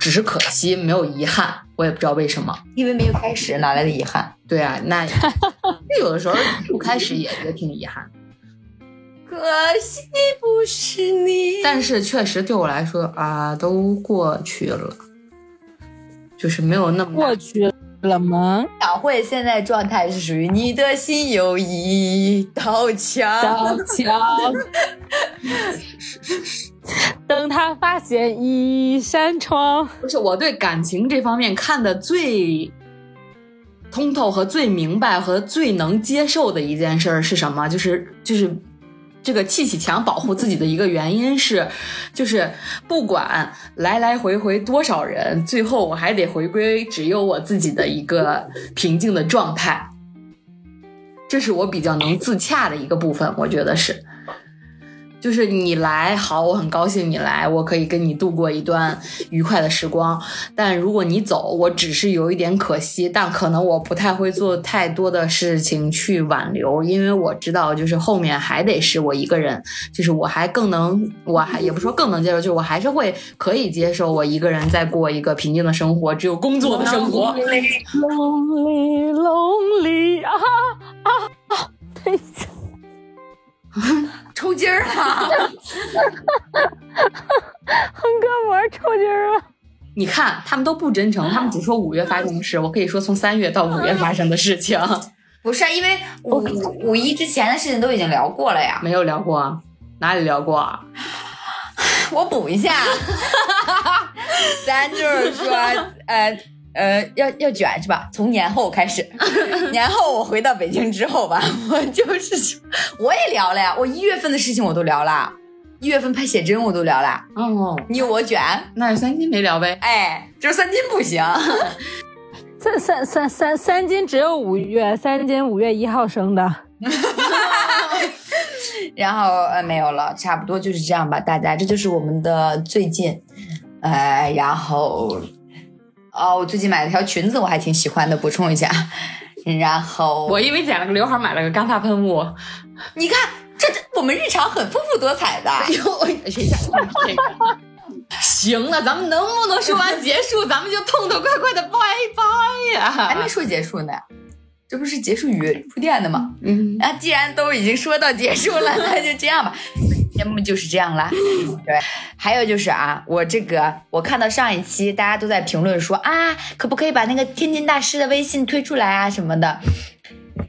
只是可惜，没有遗憾。我也不知道为什么，因为没有开始，哪来的遗憾？对啊，那 有的时候不开始也也挺遗憾。可惜不是你，但是确实对我来说啊，都过去了。就是没有那么过去了吗？小慧现在状态是属于你的心有一道墙，道 墙。等他发现一扇窗。不是我对感情这方面看的最通透和最明白和最能接受的一件事是什么？就是就是。这个砌起墙保护自己的一个原因是，就是不管来来回回多少人，最后我还得回归只有我自己的一个平静的状态。这是我比较能自洽的一个部分，我觉得是。就是你来好，我很高兴你来，我可以跟你度过一段愉快的时光。但如果你走，我只是有一点可惜，但可能我不太会做太多的事情去挽留，因为我知道，就是后面还得是我一个人，就是我还更能，我还也不说更能接受，就是我还是会可以接受我一个人在过一个平静的生活，只有工作的生活。抽筋儿了，横膈膜抽筋儿了。你看，他们都不真诚，他们只说五月发生的事，我可以说从三月到五月发生的事情。不是因为五五一之前的事情都已经聊过了呀，没有聊过，哪里聊过？啊我补一下，咱就是说，呃。呃，要要卷是吧？从年后开始，年后我回到北京之后吧，我就是我也聊了呀，我一月份的事情我都聊了，一月份拍写真我都聊了。哦，你有我卷，那三金没聊呗？哎，就是三金不行。三三三三三金只有五月，三金五月一号生的。然后呃没有了，差不多就是这样吧，大家，这就是我们的最近，呃，然后哦，我最近买了条裙子，我还挺喜欢的，补充一下。然后我因为剪了个刘海，买了个干发喷雾。你看，这我们日常很丰富多彩的。哟，谁讲这个？行了，咱们能不能说完结束，咱们就痛痛快快的拜拜呀？还没说结束呢，这不是结束语铺垫的吗？嗯，啊，既然都已经说到结束了，那就这样吧。节目就是这样啦。对，还有就是啊，我这个我看到上一期大家都在评论说啊，可不可以把那个天津大师的微信推出来啊什么的。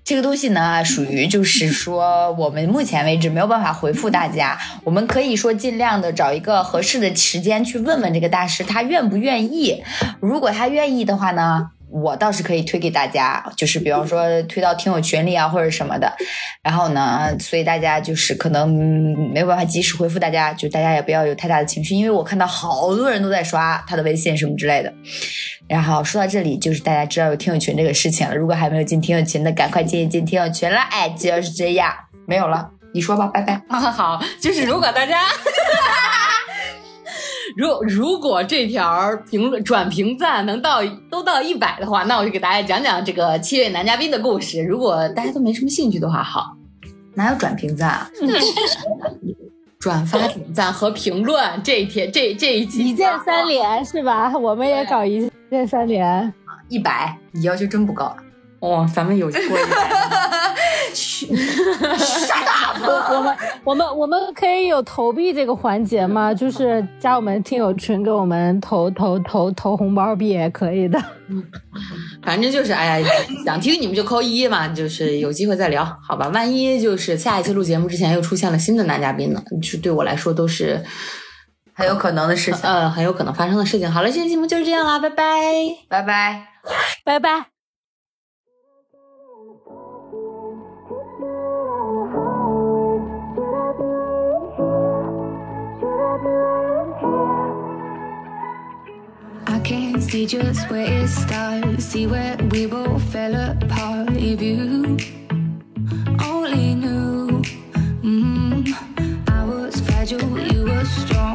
这个东西呢，属于就是说，我们目前为止没有办法回复大家。我们可以说尽量的找一个合适的时间去问问这个大师，他愿不愿意。如果他愿意的话呢，我倒是可以推给大家，就是比方说推到听友群里啊，或者什么的。然后呢，所以大家就是可能没有办法及时回复大家，就大家也不要有太大的情绪，因为我看到好多人都在刷他的微信什么之类的。然后说到这里，就是大家知道有听友群这个事情了。如果还没有进听友群的，赶快进一进听友群了。哎，就是这样，没有了，你说吧，拜拜。啊，好，就是如果大家，如如果这条评论转评赞能到都到一百的话，那我就给大家讲讲这个七位男嘉宾的故事。如果大家都没什么兴趣的话，好，哪有转评赞啊？转发、点赞和评论这一天这这一集一键三连是吧？我们也搞一键三连。一百，你要求真不高。哦，咱们有过一百。我我们我们我们可以有投币这个环节吗？就是加我们听友群，给我们投投投投红包币也可以的。反正就是，哎呀，想听你们就扣一嘛，就是有机会再聊，好吧？万一就是下一期录节目之前又出现了新的男嘉宾呢，就对我来说都是很有可能的事情，呃，很有可能发生的事情。好了，这期节目就是这样啦，拜拜，拜拜，拜拜。I can see just where it starts, see where we both fell apart. If you only knew, mm, I was fragile, you were strong.